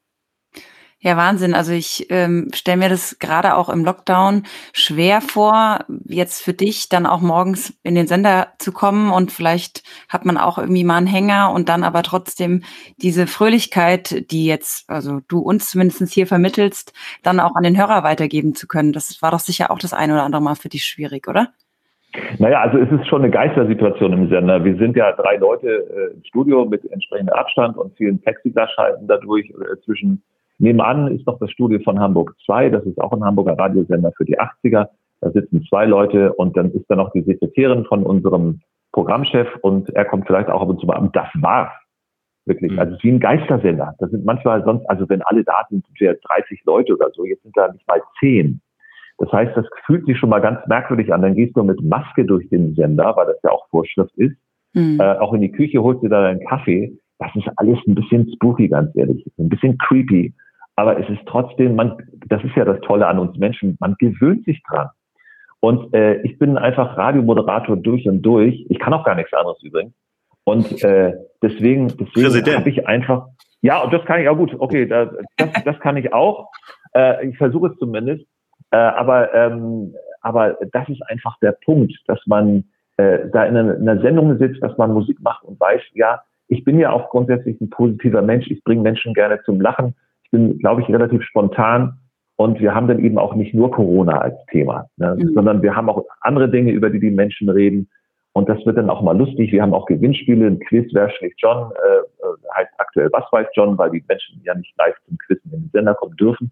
Ja, Wahnsinn. Also ich ähm, stelle mir das gerade auch im Lockdown schwer vor, jetzt für dich dann auch morgens in den Sender zu kommen und vielleicht hat man auch irgendwie mal einen Hänger und dann aber trotzdem diese Fröhlichkeit, die jetzt, also du uns zumindest hier vermittelst, dann auch an den Hörer weitergeben zu können. Das war doch sicher auch das eine oder andere Mal für dich schwierig, oder? Naja, also es ist schon eine Geistersituation im Sender. Wir sind ja drei Leute äh, im Studio mit entsprechendem Abstand und vielen Plexiglasschalten dadurch. Äh, zwischen nebenan ist noch das Studio von Hamburg 2, das ist auch ein Hamburger Radiosender für die 80er. Da sitzen zwei Leute und dann ist da noch die Sekretärin von unserem Programmchef und er kommt vielleicht auch ab und zu mal. Und das war's. Wirklich. Mhm. Also es ist wie ein Geistersender. Das sind manchmal sonst, also wenn alle da sind, sind wir 30 Leute oder so. Jetzt sind da nicht mal 10. Das heißt, das fühlt sich schon mal ganz merkwürdig an. Dann gehst du mit Maske durch den Sender, weil das ja auch Vorschrift ist. Mhm. Äh, auch in die Küche holst du da deinen Kaffee. Das ist alles ein bisschen spooky, ganz ehrlich. Ein bisschen creepy. Aber es ist trotzdem, man, das ist ja das Tolle an uns Menschen, man gewöhnt sich dran. Und äh, ich bin einfach Radiomoderator durch und durch. Ich kann auch gar nichts anderes übrigens. Und äh, deswegen, deswegen habe ich einfach, ja, und das kann ich auch gut. Okay, das, das, das kann ich auch. Äh, ich versuche es zumindest. Äh, aber, ähm, aber das ist einfach der Punkt, dass man äh, da in einer, in einer Sendung sitzt, dass man Musik macht und weiß, ja, ich bin ja auch grundsätzlich ein positiver Mensch. Ich bringe Menschen gerne zum Lachen. Ich bin, glaube ich, relativ spontan. Und wir haben dann eben auch nicht nur Corona als Thema, ne, mhm. sondern wir haben auch andere Dinge, über die die Menschen reden. Und das wird dann auch mal lustig. Wir haben auch Gewinnspiele, ein Quiz, wer schlägt John, äh, äh, heißt aktuell Was weiß John, weil die Menschen ja nicht live zum Quizzen in den Sender kommen dürfen.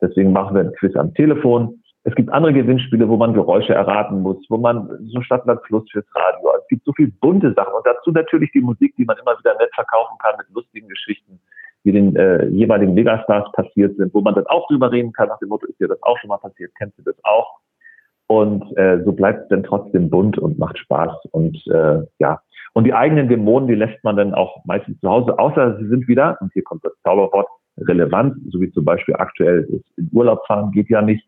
Deswegen machen wir ein Quiz am Telefon. Es gibt andere Gewinnspiele, wo man Geräusche erraten muss, wo man so Stadtland Fluss fürs Radio. Es gibt so viele bunte Sachen und dazu natürlich die Musik, die man immer wieder nett verkaufen kann mit lustigen Geschichten, die den äh, jeweiligen Megastars passiert sind, wo man dann auch drüber reden kann nach dem Motto, ist dir das auch schon mal passiert, kennst du das auch? Und äh, so bleibt es dann trotzdem bunt und macht Spaß. Und äh, ja, und die eigenen Dämonen, die lässt man dann auch meistens zu Hause, außer sie sind wieder, und hier kommt das Zauberwort, relevant, so wie zum Beispiel aktuell ist in Urlaub fahren geht ja nicht.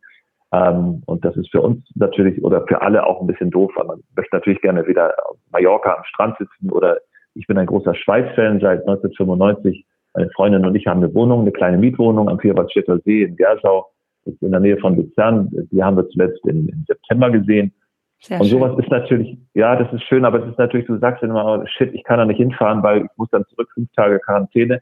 Ähm, und das ist für uns natürlich oder für alle auch ein bisschen doof, weil man möchte natürlich gerne wieder auf Mallorca am Strand sitzen oder ich bin ein großer Schweiz-Fan seit 1995. Meine Freundin und ich haben eine Wohnung, eine kleine Mietwohnung am Vierwaldstätter See in Gersau in der Nähe von Luzern. Die haben wir zuletzt im, im September gesehen. Sehr und sowas schön. ist natürlich, ja, das ist schön, aber es ist natürlich, du sagst immer, shit, ich kann da nicht hinfahren, weil ich muss dann zurück, fünf Tage Quarantäne.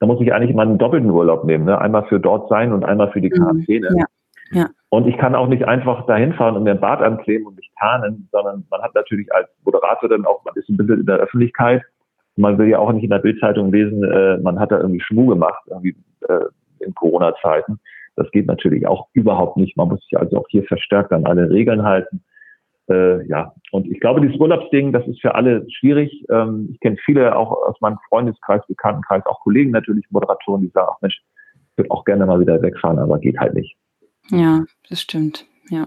Da muss ich eigentlich mal einen doppelten Urlaub nehmen, ne? einmal für dort sein und einmal für die mhm. Quarantäne. Ja. Ja. Und ich kann auch nicht einfach dahin fahren und mir ein Bad ankleben und mich tarnen, sondern man hat natürlich als Moderator dann auch, man ist ein bisschen in der Öffentlichkeit. Man will ja auch nicht in der Bildzeitung lesen, äh, man hat da irgendwie Schmuh gemacht, irgendwie äh, in Corona-Zeiten. Das geht natürlich auch überhaupt nicht. Man muss sich also auch hier verstärkt an alle Regeln halten. Äh, ja, und ich glaube, dieses Urlaubsding, das ist für alle schwierig. Ähm, ich kenne viele auch aus meinem Freundeskreis, Bekanntenkreis, auch Kollegen natürlich, Moderatoren, die sagen, ach Mensch, ich würde auch gerne mal wieder wegfahren, aber geht halt nicht. Ja, das stimmt. Ja.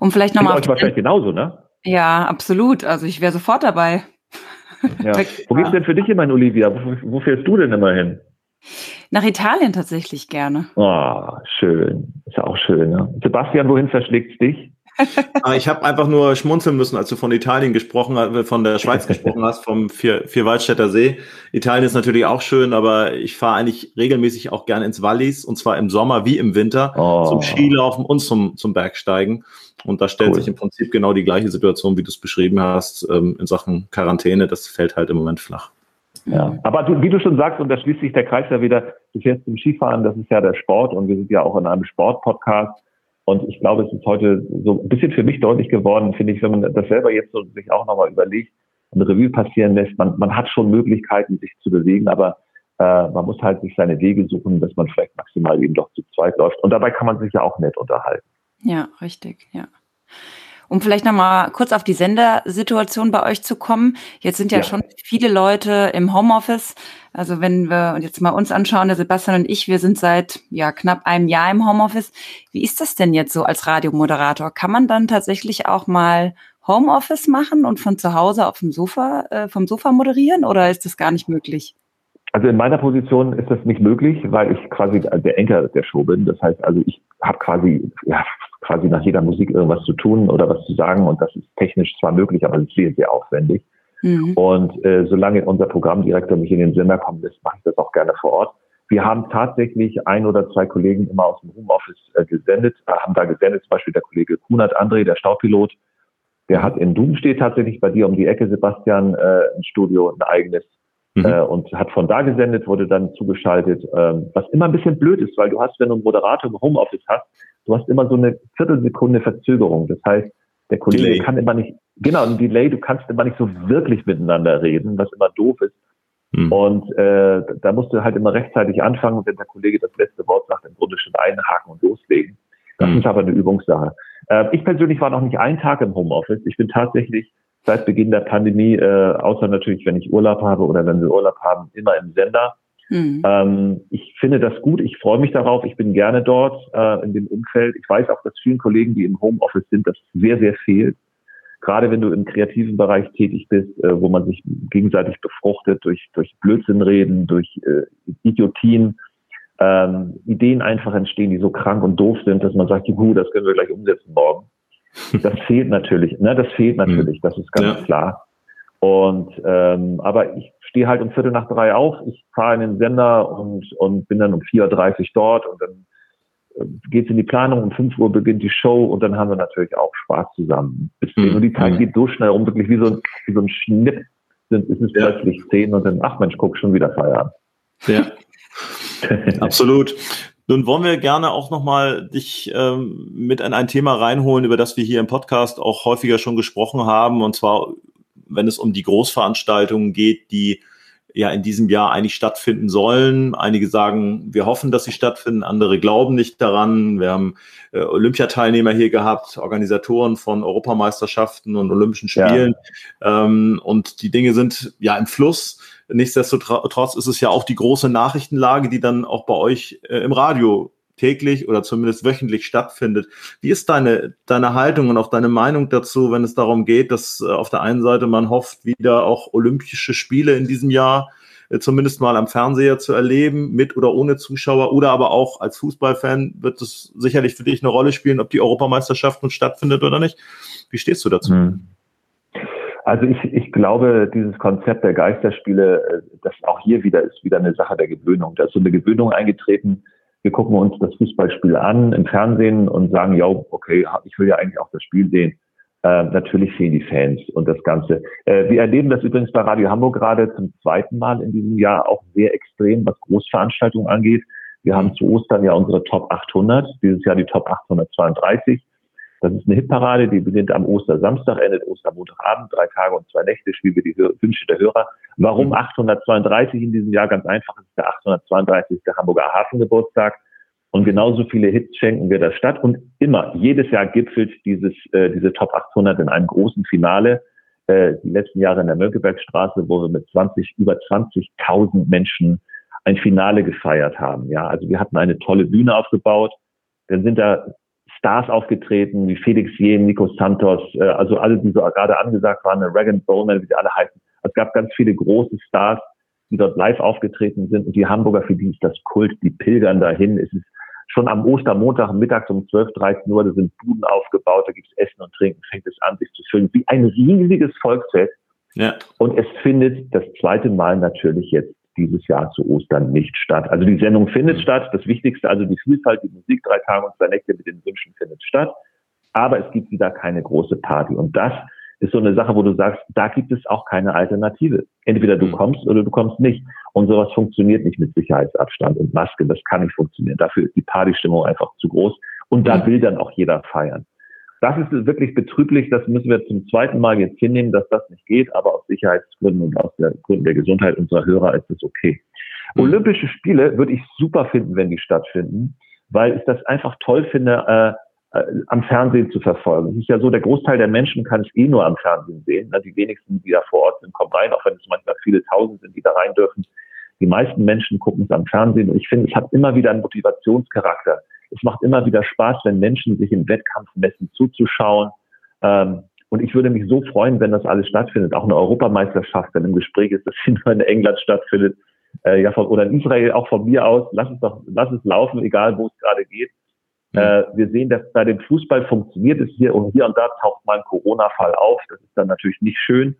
Und vielleicht nochmal. Euch wahrscheinlich genauso, ne? Ja, absolut. Also ich wäre sofort dabei. Ja. Wo geht's denn für dich immer, Olivia? Wo, wo fährst du denn immer hin? Nach Italien tatsächlich gerne. Oh, schön. Ist ja auch schön. Ne? Sebastian, wohin verschlägt dich? Ah, ich habe einfach nur schmunzeln müssen, als du von Italien gesprochen hast, äh, von der Schweiz gesprochen hast, vom Vier, Vierwaldstätter See. Italien ist natürlich auch schön, aber ich fahre eigentlich regelmäßig auch gerne ins Wallis und zwar im Sommer wie im Winter oh. zum Skilaufen und zum, zum Bergsteigen. Und da stellt cool. sich im Prinzip genau die gleiche Situation, wie du es beschrieben hast, ähm, in Sachen Quarantäne. Das fällt halt im Moment flach. Ja, aber du, wie du schon sagst, und da schließt sich der Kreis ja wieder, du fährst zum Skifahren, das ist ja der Sport und wir sind ja auch in einem Sportpodcast. Und ich glaube, es ist heute so ein bisschen für mich deutlich geworden, finde ich, wenn man das selber jetzt so sich auch nochmal überlegt und Revue passieren lässt. Man, man hat schon Möglichkeiten, sich zu bewegen, aber äh, man muss halt sich seine Wege suchen, dass man vielleicht maximal eben doch zu zweit läuft. Und dabei kann man sich ja auch nett unterhalten. Ja, richtig, ja. Um vielleicht nochmal kurz auf die Sendersituation bei euch zu kommen. Jetzt sind ja, ja, schon viele Leute im Homeoffice. Also wenn wir jetzt mal uns anschauen, der Sebastian und ich, wir sind seit ja knapp einem Jahr im Homeoffice. Wie ist das denn jetzt so als Radiomoderator? Kann man dann tatsächlich auch mal Homeoffice machen und von zu Hause auf dem Sofa, äh, vom Sofa moderieren oder ist das gar nicht möglich? Also in meiner Position ist das nicht möglich, weil ich quasi der Enker der Show bin. Das heißt also, ich habe quasi ja, quasi nach jeder Musik irgendwas zu tun oder was zu sagen und das ist technisch zwar möglich, aber es ist sehr, sehr aufwendig. Mhm. Und äh, solange unser Programmdirektor mich in den Sender kommen lässt, mache ich das auch gerne vor Ort. Wir haben tatsächlich ein oder zwei Kollegen immer aus dem Homeoffice äh, gesendet, äh, haben da gesendet, zum Beispiel der Kollege Kunert André, der Staupilot, der hat in Doom steht tatsächlich bei dir um die Ecke, Sebastian, äh, ein Studio, ein eigenes mhm. äh, und hat von da gesendet, wurde dann zugeschaltet, ähm, was immer ein bisschen blöd ist, weil du hast, wenn du einen Moderator im Homeoffice hast, du hast immer so eine Viertelsekunde Verzögerung. Das heißt, der Kollege Delay. kann immer nicht, genau, ein Delay, du kannst immer nicht so wirklich miteinander reden, was immer doof ist. Mhm. Und äh, da musst du halt immer rechtzeitig anfangen, wenn der Kollege das letzte Wort sagt, im Grunde schon einhaken und loslegen. Das mhm. ist aber eine Übungssache. Äh, ich persönlich war noch nicht einen Tag im Homeoffice. Ich bin tatsächlich seit Beginn der Pandemie, äh, außer natürlich, wenn ich Urlaub habe oder wenn wir Urlaub haben, immer im Sender. Mhm. Ähm, ich finde das gut, ich freue mich darauf, ich bin gerne dort äh, in dem Umfeld. Ich weiß auch, dass vielen Kollegen, die im Homeoffice sind, das sehr, sehr fehlt. Gerade wenn du im kreativen Bereich tätig bist, äh, wo man sich gegenseitig befruchtet durch, durch Blödsinn reden, durch äh, Idiotien, ähm, Ideen einfach entstehen, die so krank und doof sind, dass man sagt, juhu, das können wir gleich umsetzen morgen. Das fehlt natürlich, ne, das fehlt mhm. natürlich, das ist ganz ja. klar. Und ähm, aber ich stehe halt um Viertel nach drei auf, ich fahre in den Sender und, und bin dann um 4.30 Uhr dort und dann äh, geht's in die Planung, um 5 Uhr beginnt die Show und dann haben wir natürlich auch Spaß zusammen. Mhm. Und die Zeit mhm. geht so schnell rum, wirklich wie so ein, wie so ein Schnipp sind, ist es ja. plötzlich zehn und dann, ach Mensch, guck, schon wieder feiern. Ja. Absolut. Nun wollen wir gerne auch nochmal dich ähm, mit in ein Thema reinholen, über das wir hier im Podcast auch häufiger schon gesprochen haben, und zwar, wenn es um die Großveranstaltungen geht, die ja in diesem Jahr eigentlich stattfinden sollen. Einige sagen, wir hoffen, dass sie stattfinden, andere glauben nicht daran. Wir haben äh, Olympiateilnehmer hier gehabt, Organisatoren von Europameisterschaften und Olympischen Spielen. Ja. Ähm, und die Dinge sind ja im Fluss. Nichtsdestotrotz ist es ja auch die große Nachrichtenlage, die dann auch bei euch äh, im Radio täglich oder zumindest wöchentlich stattfindet. Wie ist deine, deine Haltung und auch deine Meinung dazu, wenn es darum geht, dass äh, auf der einen Seite man hofft, wieder auch Olympische Spiele in diesem Jahr äh, zumindest mal am Fernseher zu erleben, mit oder ohne Zuschauer oder aber auch als Fußballfan wird es sicherlich für dich eine Rolle spielen, ob die Europameisterschaft nun stattfindet oder nicht. Wie stehst du dazu? Hm. Also ich, ich glaube, dieses Konzept der Geisterspiele, äh, das auch hier wieder ist wieder eine Sache der Gewöhnung. Da ist so eine Gewöhnung eingetreten. Wir gucken uns das Fußballspiel an im Fernsehen und sagen, ja, okay, ich will ja eigentlich auch das Spiel sehen. Äh, natürlich fehlen die Fans und das Ganze. Äh, wir erleben das übrigens bei Radio Hamburg gerade zum zweiten Mal in diesem Jahr auch sehr extrem, was Großveranstaltungen angeht. Wir haben zu Ostern ja unsere Top 800, dieses Jahr die Top 832. Das ist eine Hitparade, die beginnt am Ostersamstag, endet Ostermontagabend, drei Tage und zwei Nächte, spielen wir die Wünsche der Hörer. Warum 832 in diesem Jahr? Ganz einfach, es ist der 832. Hamburger Hafengeburtstag. Und genauso viele Hits schenken wir der Stadt. Und immer, jedes Jahr gipfelt dieses, äh, diese Top 800 in einem großen Finale. Äh, die letzten Jahre in der Mönckebergstraße, wo wir mit 20, über 20.000 Menschen ein Finale gefeiert haben. Ja, also wir hatten eine tolle Bühne aufgebaut. Dann sind da Stars aufgetreten, wie Felix Jen, Nico Santos, äh, also alle, die so gerade angesagt waren, Regan Bowman, wie sie alle heißen. Es gab ganz viele große Stars, die dort live aufgetreten sind und die Hamburger, für die ist das Kult, die pilgern dahin. Es ist schon am Ostermontag mittags um 12, 13 Uhr, da sind Buden aufgebaut, da gibt's Essen und Trinken, fängt es an, sich zu füllen, wie ein riesiges Volksfest. Ja. Und es findet das zweite Mal natürlich jetzt dieses Jahr zu Ostern nicht statt. Also die Sendung findet mhm. statt. Das Wichtigste, also die Vielfalt, die Musik, drei Tage und zwei Nächte mit den Wünschen findet statt. Aber es gibt wieder keine große Party. Und das ist so eine Sache, wo du sagst, da gibt es auch keine Alternative. Entweder du mhm. kommst oder du kommst nicht. Und sowas funktioniert nicht mit Sicherheitsabstand und Maske. Das kann nicht funktionieren. Dafür ist die Partystimmung einfach zu groß. Und da mhm. will dann auch jeder feiern. Das ist wirklich betrüblich. Das müssen wir zum zweiten Mal jetzt hinnehmen, dass das nicht geht. Aber aus Sicherheitsgründen und aus der Gründen der Gesundheit unserer Hörer ist es okay. Mhm. Olympische Spiele würde ich super finden, wenn die stattfinden, weil ich das einfach toll finde, äh, äh, am Fernsehen zu verfolgen. Es ist ja so, der Großteil der Menschen kann es eh nur am Fernsehen sehen. Die wenigsten, die da vor Ort sind, kommen rein, auch wenn es manchmal viele Tausend sind, die da rein dürfen. Die meisten Menschen gucken es am Fernsehen und ich finde, es hat immer wieder einen Motivationscharakter es macht immer wieder Spaß, wenn Menschen sich im Wettkampf messen zuzuschauen. Ähm, und ich würde mich so freuen, wenn das alles stattfindet. Auch eine Europameisterschaft, wenn im Gespräch ist, dass sie nur in England stattfindet. Äh, ja, von, oder in Israel auch von mir aus. Lass es doch, lass es laufen, egal wo es gerade geht. Mhm. Äh, wir sehen, dass bei dem Fußball funktioniert es hier und hier und da taucht mal ein Corona-Fall auf. Das ist dann natürlich nicht schön.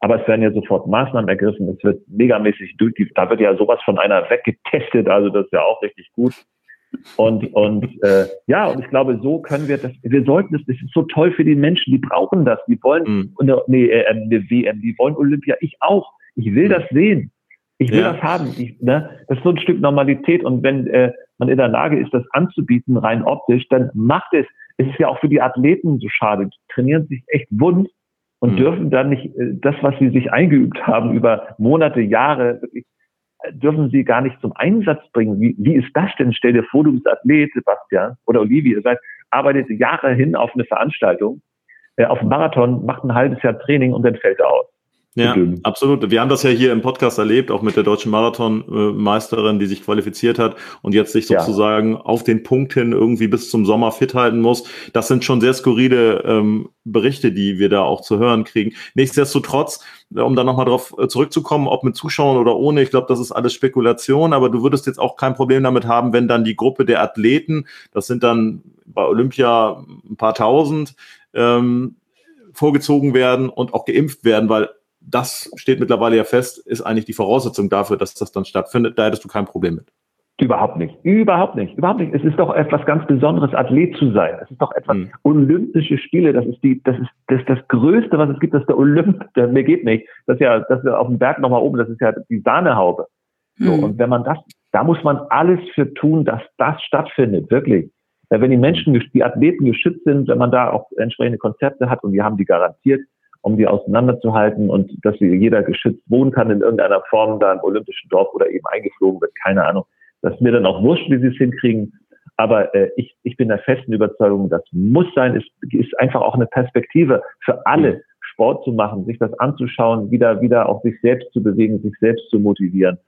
Aber es werden ja sofort Maßnahmen ergriffen. Es wird megamäßig durch. Da wird ja sowas von einer weggetestet. Also das ist ja auch richtig gut. Und, und äh, ja, und ich glaube, so können wir das, wir sollten das, das ist so toll für die Menschen, die brauchen das, die wollen mhm. eine, nee, äh, eine WM, die wollen Olympia, ich auch. Ich will das sehen. Ich will ja. das haben. Ich, ne? Das ist so ein Stück Normalität. Und wenn äh, man in der Lage ist, das anzubieten, rein optisch, dann macht es. Es ist ja auch für die Athleten so schade. Die trainieren sich echt wund und mhm. dürfen dann nicht äh, das, was sie sich eingeübt haben über Monate, Jahre, wirklich dürfen sie gar nicht zum Einsatz bringen. Wie, wie ist das denn? Stell dir vor, du bist Athlet, Sebastian oder Olivia, ihr seid, arbeitet Jahre hin auf eine Veranstaltung. äh, auf dem Marathon, macht ein halbes Jahr Training und dann fällt er aus. Ja, absolut. Wir haben das ja hier im Podcast erlebt, auch mit der deutschen Marathonmeisterin, die sich qualifiziert hat und jetzt sich sozusagen ja. auf den Punkt hin irgendwie bis zum Sommer fit halten muss. Das sind schon sehr skurrile ähm, Berichte, die wir da auch zu hören kriegen. Nichtsdestotrotz, um da nochmal drauf äh, zurückzukommen, ob mit Zuschauern oder ohne, ich glaube, das ist alles Spekulation, aber du würdest jetzt auch kein Problem damit haben, wenn dann die Gruppe der Athleten, das sind dann bei Olympia ein paar tausend, ähm, vorgezogen werden und auch geimpft werden, weil das steht mittlerweile ja fest, ist eigentlich die Voraussetzung dafür, dass das dann stattfindet. Da hättest du kein Problem mit. Überhaupt nicht. Überhaupt nicht. Überhaupt nicht. Es ist doch etwas ganz Besonderes, Athlet zu sein. Es ist doch etwas hm. Olympische Spiele. Das ist die, das ist, das ist das Größte, was es gibt. Das ist der Olymp. Der, mir geht nicht. Das ist ja, das ist auf dem Berg nochmal oben. Das ist ja die Sahnehaube. So. Hm. Und wenn man das, da muss man alles für tun, dass das stattfindet. Wirklich. Wenn die Menschen, die Athleten geschützt sind, wenn man da auch entsprechende Konzepte hat und wir haben die garantiert, um die auseinanderzuhalten und dass jeder geschützt wohnen kann in irgendeiner Form da im olympischen Dorf oder eben eingeflogen wird, keine Ahnung. Das ist mir dann auch wurscht, wie sie es hinkriegen. Aber äh, ich, ich bin der festen Überzeugung, das muss sein, ist, ist einfach auch eine Perspektive für alle, Sport zu machen, sich das anzuschauen, wieder, wieder auch sich selbst zu bewegen, sich selbst zu motivieren.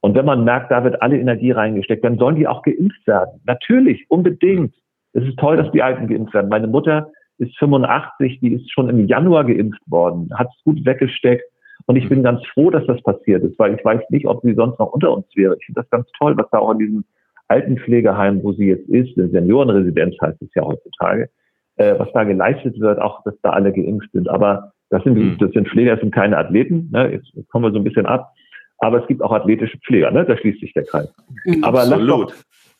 Und wenn man merkt, da wird alle Energie reingesteckt, dann sollen die auch geimpft werden. Natürlich, unbedingt. Es ist toll, dass die Alten geimpft werden. Meine Mutter ist 85, die ist schon im Januar geimpft worden, hat es gut weggesteckt. Und ich bin ganz froh, dass das passiert ist, weil ich weiß nicht, ob sie sonst noch unter uns wäre. Ich finde das ganz toll, was da auch in diesem Altenpflegeheim, wo sie jetzt ist, eine Seniorenresidenz heißt es ja heutzutage, äh, was da geleistet wird, auch, dass da alle geimpft sind. Aber das sind, mhm. das sind Pfleger, das sind keine Athleten. Ne? Jetzt kommen wir so ein bisschen ab. Aber es gibt auch athletische Pfleger, ne? da schließt sich der Kreis. Mhm. Aber lass doch,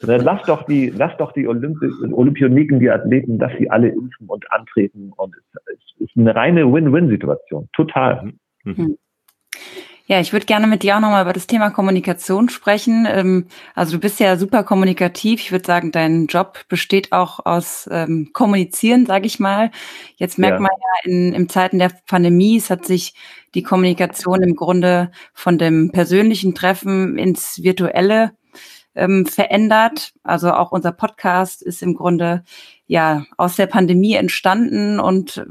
lass doch die, lass doch die Olympi Olympioniken, die Athleten, dass sie alle impfen und antreten. Und es ist eine reine Win-Win-Situation. Total. Mhm. mhm. Ja, ich würde gerne mit dir auch nochmal über das Thema Kommunikation sprechen. Ähm, also du bist ja super kommunikativ. Ich würde sagen, dein Job besteht auch aus ähm, Kommunizieren, sage ich mal. Jetzt merkt ja. man ja in, in Zeiten der Pandemie, es hat sich die Kommunikation im Grunde von dem persönlichen Treffen ins virtuelle ähm, verändert. Also auch unser Podcast ist im Grunde ja aus der Pandemie entstanden und äh,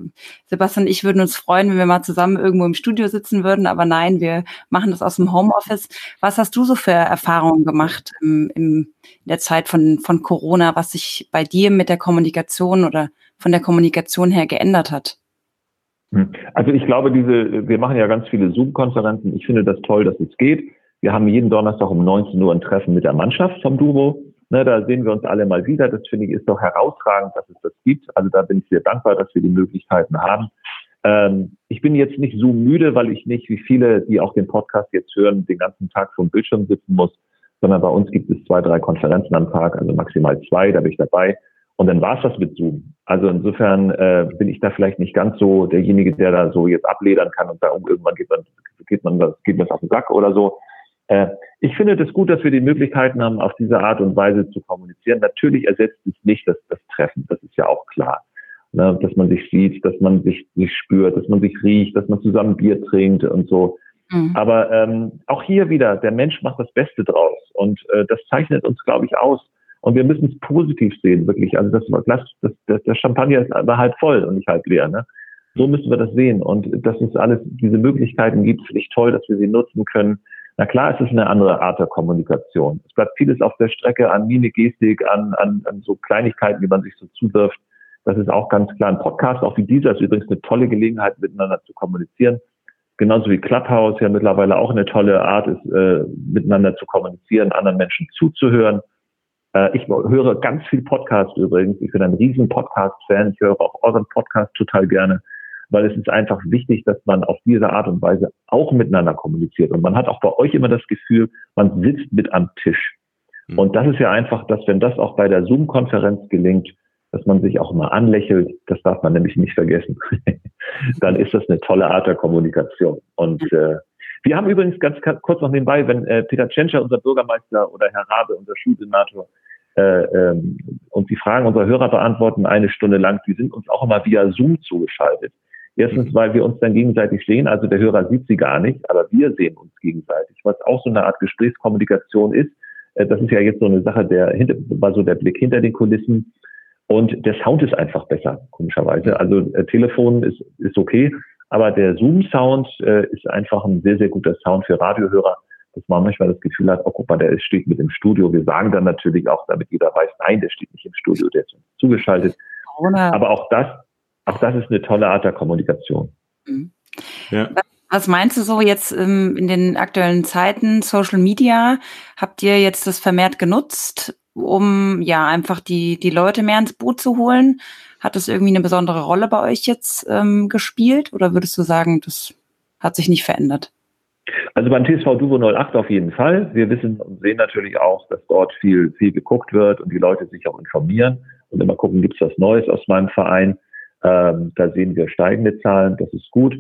Sebastian und ich würden uns freuen, wenn wir mal zusammen irgendwo im Studio sitzen würden, aber nein, wir machen das aus dem Homeoffice. Was hast du so für Erfahrungen gemacht im, im, in der Zeit von, von Corona, was sich bei dir mit der Kommunikation oder von der Kommunikation her geändert hat? Hm. Also ich glaube, diese, wir machen ja ganz viele Zoom-Konferenzen. Ich finde das toll, dass es geht. Wir haben jeden Donnerstag um 19 Uhr ein Treffen mit der Mannschaft vom Duo. Ne, da sehen wir uns alle mal wieder. Das finde ich ist doch herausragend, dass es das gibt. Also da bin ich sehr dankbar, dass wir die Möglichkeiten haben. Ähm, ich bin jetzt nicht so müde, weil ich nicht, wie viele, die auch den Podcast jetzt hören, den ganzen Tag vor dem Bildschirm sitzen muss, sondern bei uns gibt es zwei, drei Konferenzen am Tag, also maximal zwei, da bin ich dabei. Und dann war es das mit Zoom. Also insofern äh, bin ich da vielleicht nicht ganz so derjenige, der da so jetzt abledern kann und sagen, irgendwann geht man, geht man das, geht man auf den Sack oder so. Äh, ich finde es das gut, dass wir die Möglichkeiten haben, auf diese Art und Weise zu kommunizieren. Natürlich ersetzt es nicht das, das Treffen, das ist ja auch klar. Ne, dass man sich sieht, dass man sich, sich spürt, dass man sich riecht, dass man zusammen Bier trinkt und so. Mhm. Aber ähm, auch hier wieder, der Mensch macht das Beste draus und äh, das zeichnet uns, glaube ich, aus. Und wir müssen es positiv sehen, wirklich. Also das, das, das, das, der Champagner ist aber halb voll und nicht halb leer. Ne? So müssen wir das sehen. Und dass es alles diese Möglichkeiten gibt, finde ich toll, dass wir sie nutzen können. Na klar, es ist eine andere Art der Kommunikation. Es bleibt vieles auf der Strecke an Mimik, Gestik, an, an, an so Kleinigkeiten, die man sich so zuwirft. Das ist auch ganz klar. Ein Podcast, auch wie dieser, ist übrigens eine tolle Gelegenheit, miteinander zu kommunizieren. Genauso wie Clubhouse ja mittlerweile auch eine tolle Art ist, äh, miteinander zu kommunizieren, anderen Menschen zuzuhören. Äh, ich höre ganz viel Podcast übrigens. Ich bin ein riesen Podcast-Fan. Ich höre auch euren Podcast total gerne weil es ist einfach wichtig, dass man auf diese Art und Weise auch miteinander kommuniziert. Und man hat auch bei euch immer das Gefühl, man sitzt mit am Tisch. Mhm. Und das ist ja einfach, dass wenn das auch bei der Zoom-Konferenz gelingt, dass man sich auch mal anlächelt, das darf man nämlich nicht vergessen, dann ist das eine tolle Art der Kommunikation. Und äh, wir haben übrigens ganz kurz noch nebenbei, wenn äh, Peter Tschentscher, unser Bürgermeister, oder Herr Rabe, unser Schulsenator, äh, ähm, und die Fragen unserer Hörer beantworten eine Stunde lang, die sind uns auch immer via Zoom zugeschaltet. Erstens, weil wir uns dann gegenseitig sehen, also der Hörer sieht sie gar nicht, aber wir sehen uns gegenseitig, was auch so eine Art Gesprächskommunikation ist. Äh, das ist ja jetzt so eine Sache, der hinter, war so der Blick hinter den Kulissen. Und der Sound ist einfach besser, komischerweise. Also äh, Telefon ist, ist okay, aber der Zoom-Sound äh, ist einfach ein sehr, sehr guter Sound für Radiohörer, dass man manchmal das Gefühl hat, oh guck mal, der steht mit im Studio. Wir sagen dann natürlich auch, damit jeder weiß, nein, der steht nicht im Studio, der ist zugeschaltet. Aber auch das, auch das ist eine tolle Art der Kommunikation. Mhm. Ja. Was meinst du so jetzt ähm, in den aktuellen Zeiten, Social Media? Habt ihr jetzt das vermehrt genutzt, um ja einfach die, die Leute mehr ins Boot zu holen? Hat das irgendwie eine besondere Rolle bei euch jetzt ähm, gespielt oder würdest du sagen, das hat sich nicht verändert? Also beim TSV Duvo 08 auf jeden Fall. Wir wissen und sehen natürlich auch, dass dort viel, viel geguckt wird und die Leute sich auch informieren und immer gucken, gibt es was Neues aus meinem Verein. Ähm, da sehen wir steigende Zahlen, das ist gut.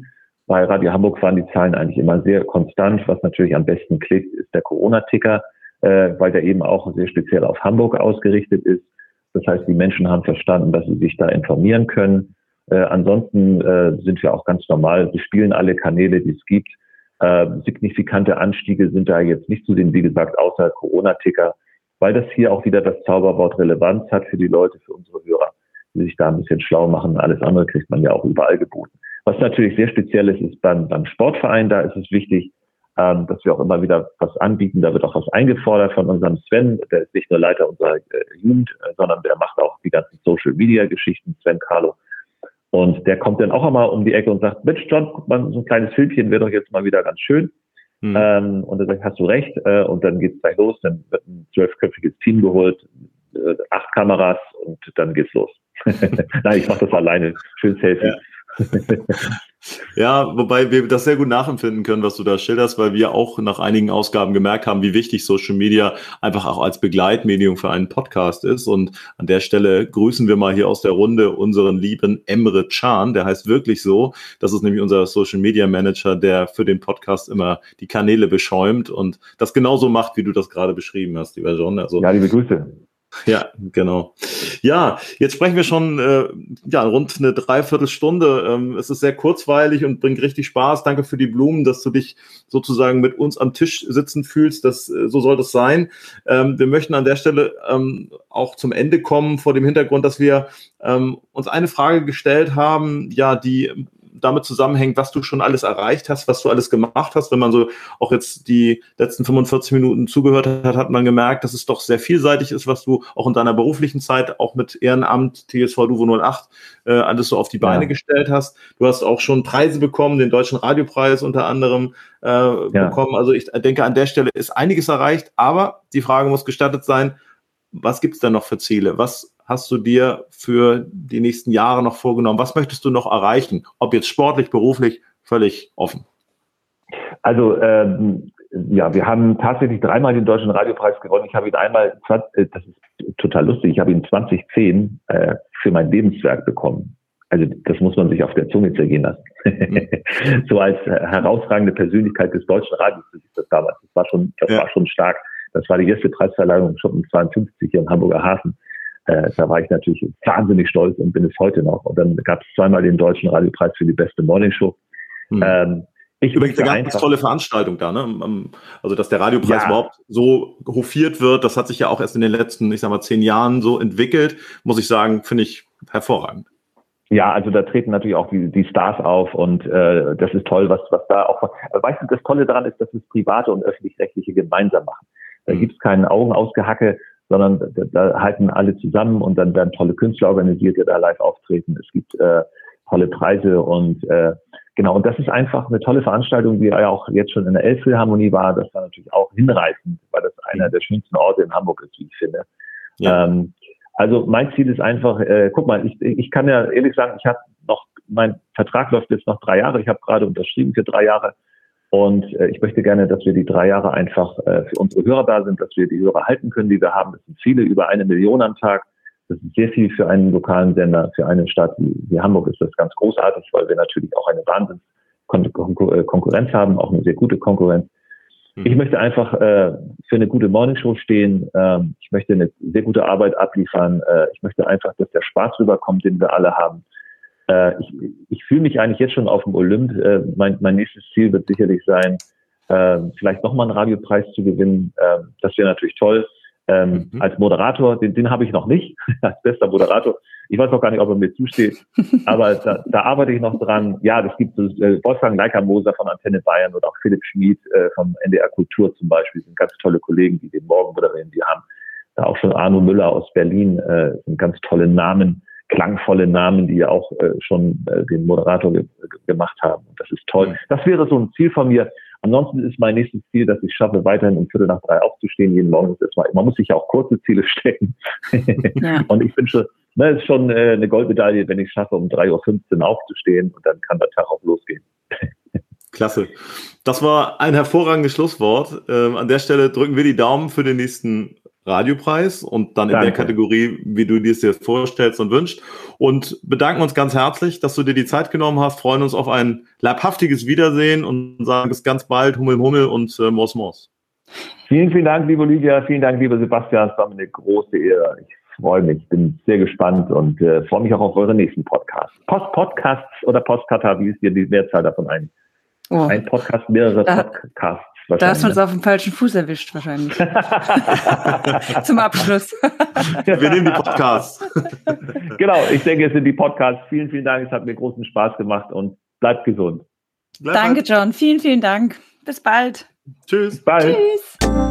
Bei Radio Hamburg waren die Zahlen eigentlich immer sehr konstant. Was natürlich am besten klickt, ist der Corona-Ticker, äh, weil der eben auch sehr speziell auf Hamburg ausgerichtet ist. Das heißt, die Menschen haben verstanden, dass sie sich da informieren können. Äh, ansonsten äh, sind wir auch ganz normal, wir spielen alle Kanäle, die es gibt. Äh, signifikante Anstiege sind da jetzt nicht zu sehen, wie gesagt, außer Corona-Ticker, weil das hier auch wieder das Zauberwort Relevanz hat für die Leute, für unsere Hörer, die sich da ein bisschen schlau machen. Alles andere kriegt man ja auch überall geboten. Was natürlich sehr speziell ist, ist beim, beim Sportverein, da ist es wichtig, ähm, dass wir auch immer wieder was anbieten. Da wird auch was eingefordert von unserem Sven. Der ist nicht nur Leiter unserer äh, Jugend, äh, sondern der macht auch die ganzen Social Media Geschichten, Sven Carlo. Und der kommt dann auch einmal um die Ecke und sagt, Mensch, John, guck mal, so ein kleines Filmchen wäre doch jetzt mal wieder ganz schön. Mhm. Ähm, und dann sagt, hast du recht. Äh, und dann geht's gleich los. Dann wird ein zwölfköpfiges Team geholt, äh, acht Kameras und dann geht's los. Nein, ich mache das alleine. Schön Selfie. Ja. ja, wobei wir das sehr gut nachempfinden können, was du da schilderst, weil wir auch nach einigen Ausgaben gemerkt haben, wie wichtig Social Media einfach auch als Begleitmedium für einen Podcast ist. Und an der Stelle grüßen wir mal hier aus der Runde unseren lieben Emre Can. Der heißt wirklich so. Das ist nämlich unser Social Media Manager, der für den Podcast immer die Kanäle beschäumt und das genauso macht, wie du das gerade beschrieben hast, lieber John. Also, ja, liebe Grüße. Ja, genau. Ja, jetzt sprechen wir schon äh, ja, rund eine Dreiviertelstunde. Ähm, es ist sehr kurzweilig und bringt richtig Spaß. Danke für die Blumen, dass du dich sozusagen mit uns am Tisch sitzen fühlst. Das, äh, so soll das sein. Ähm, wir möchten an der Stelle ähm, auch zum Ende kommen, vor dem Hintergrund, dass wir ähm, uns eine Frage gestellt haben, ja, die damit zusammenhängt, was du schon alles erreicht hast, was du alles gemacht hast. Wenn man so auch jetzt die letzten 45 Minuten zugehört hat, hat man gemerkt, dass es doch sehr vielseitig ist, was du auch in deiner beruflichen Zeit, auch mit Ehrenamt, TSV Duvo 08, äh, alles so auf die Beine ja. gestellt hast. Du hast auch schon Preise bekommen, den Deutschen Radiopreis unter anderem äh, ja. bekommen. Also ich denke, an der Stelle ist einiges erreicht, aber die Frage muss gestattet sein, was gibt es da noch für Ziele? Was hast du dir für die nächsten Jahre noch vorgenommen? Was möchtest du noch erreichen? Ob jetzt sportlich, beruflich, völlig offen. Also ähm, ja, wir haben tatsächlich dreimal den Deutschen Radiopreis gewonnen. Ich habe ihn einmal, äh, das ist total lustig, ich habe ihn 2010 äh, für mein Lebenswerk bekommen. Also das muss man sich auf der Zunge zergehen lassen. Mhm. so als herausragende Persönlichkeit des deutschen Radios das ist das damals. Das war schon, das ja. war schon stark. Das war die erste Preisverleihung schon 52 hier im Hamburger Hafen. Äh, da war ich natürlich wahnsinnig stolz und bin es heute noch. Und dann gab es zweimal den Deutschen Radiopreis für die beste Morningshow. Hm. Ähm, ich Übrigens eine ganz tolle Veranstaltung da, ne? Also, dass der Radiopreis ja. überhaupt so hofiert wird, das hat sich ja auch erst in den letzten, ich sag mal, zehn Jahren so entwickelt, muss ich sagen, finde ich hervorragend. Ja, also da treten natürlich auch die, die Stars auf und äh, das ist toll, was, was da auch. Weißt du, das Tolle daran ist, dass es private und öffentlich-rechtliche gemeinsam machen. Da mhm. gibt es keinen Augenausgehacke, sondern da, da halten alle zusammen und dann werden tolle Künstler organisiert, die da live auftreten. Es gibt äh, tolle Preise und äh, genau, und das ist einfach eine tolle Veranstaltung, die ja auch jetzt schon in der Elbphilharmonie war. Das war natürlich auch hinreißend, weil das einer der schönsten Orte in Hamburg ist, wie ich finde. Ja. Ähm, also mein Ziel ist einfach, äh, guck mal, ich, ich kann ja ehrlich sagen, ich habe noch, mein Vertrag läuft jetzt noch drei Jahre, ich habe gerade unterschrieben für drei Jahre. Und äh, ich möchte gerne, dass wir die drei Jahre einfach äh, für unsere Hörer da sind, dass wir die Hörer halten können, die wir haben. Das sind viele, über eine Million am Tag. Das ist sehr viel für einen lokalen Sender, für eine Stadt wie, wie Hamburg ist das ganz großartig, weil wir natürlich auch eine Wahnsinns Konkurrenz haben, auch eine sehr gute Konkurrenz. Mhm. Ich möchte einfach äh, für eine gute Morningshow stehen. Ähm, ich möchte eine sehr gute Arbeit abliefern. Äh, ich möchte einfach, dass der Spaß rüberkommt, den wir alle haben. Äh, ich, ich fühle mich eigentlich jetzt schon auf dem Olymp. Äh, mein, mein nächstes Ziel wird sicherlich sein, äh, vielleicht nochmal einen Radiopreis zu gewinnen. Äh, das wäre natürlich toll. ähm, mhm. als Moderator. Den, den habe ich noch nicht, als bester Moderator. Ich weiß auch gar nicht, ob er mir zusteht, aber da, da arbeite ich noch dran. Ja, das gibt es äh, Wolfgang Leiker-Moser von Antenne Bayern und auch Philipp Schmid äh, vom NDR Kultur zum Beispiel. Sind ganz tolle Kollegen, die den Morgen moderieren. Die haben da auch schon Arno Müller aus Berlin, äh, sind ganz tolle Namen, klangvolle Namen, die ja auch äh, schon äh, den Moderator ge gemacht haben. Und das ist toll. Mhm. Das wäre so ein Ziel von mir. Ansonsten ist mein nächstes Ziel, dass ich schaffe, weiterhin um Viertel nach drei aufzustehen, jeden Morgen. Man muss sich ja auch kurze Ziele stecken. Ja. und ich bin schon, ne, ist schon äh, eine Goldmedaille, wenn ich schaffe, um 3.15 Uhr aufzustehen und dann kann der Tag auch losgehen. Klasse. Das war ein hervorragendes Schlusswort. Ähm, an der Stelle drücken wir die Daumen für den nächsten Radiopreis und dann in Danke. der Kategorie, wie du dir es dir vorstellst und wünschst. Und bedanken uns ganz herzlich, dass du dir die Zeit genommen hast, freuen uns auf ein leibhaftiges Wiedersehen und sagen bis ganz bald Hummel Hummel und äh, Mos Mos. Vielen, vielen Dank, liebe Lydia, vielen Dank, lieber Sebastian, es war mir eine große Ehre. Ich freue mich, bin sehr gespannt und äh, freue mich auch auf eure nächsten Podcasts. Post Podcasts oder Postkata, wie ist dir die Mehrzahl davon ein? Oh. Ein Podcast, mehrere da, Podcasts. Da hast du uns auf dem falschen Fuß erwischt, wahrscheinlich. Zum Abschluss. Wir nehmen die Podcasts. genau, ich denke, es sind die Podcasts. Vielen, vielen Dank. Es hat mir großen Spaß gemacht und bleibt gesund. Bleib Danke, John. Vielen, vielen Dank. Bis bald. Tschüss. Bis bald. Tschüss.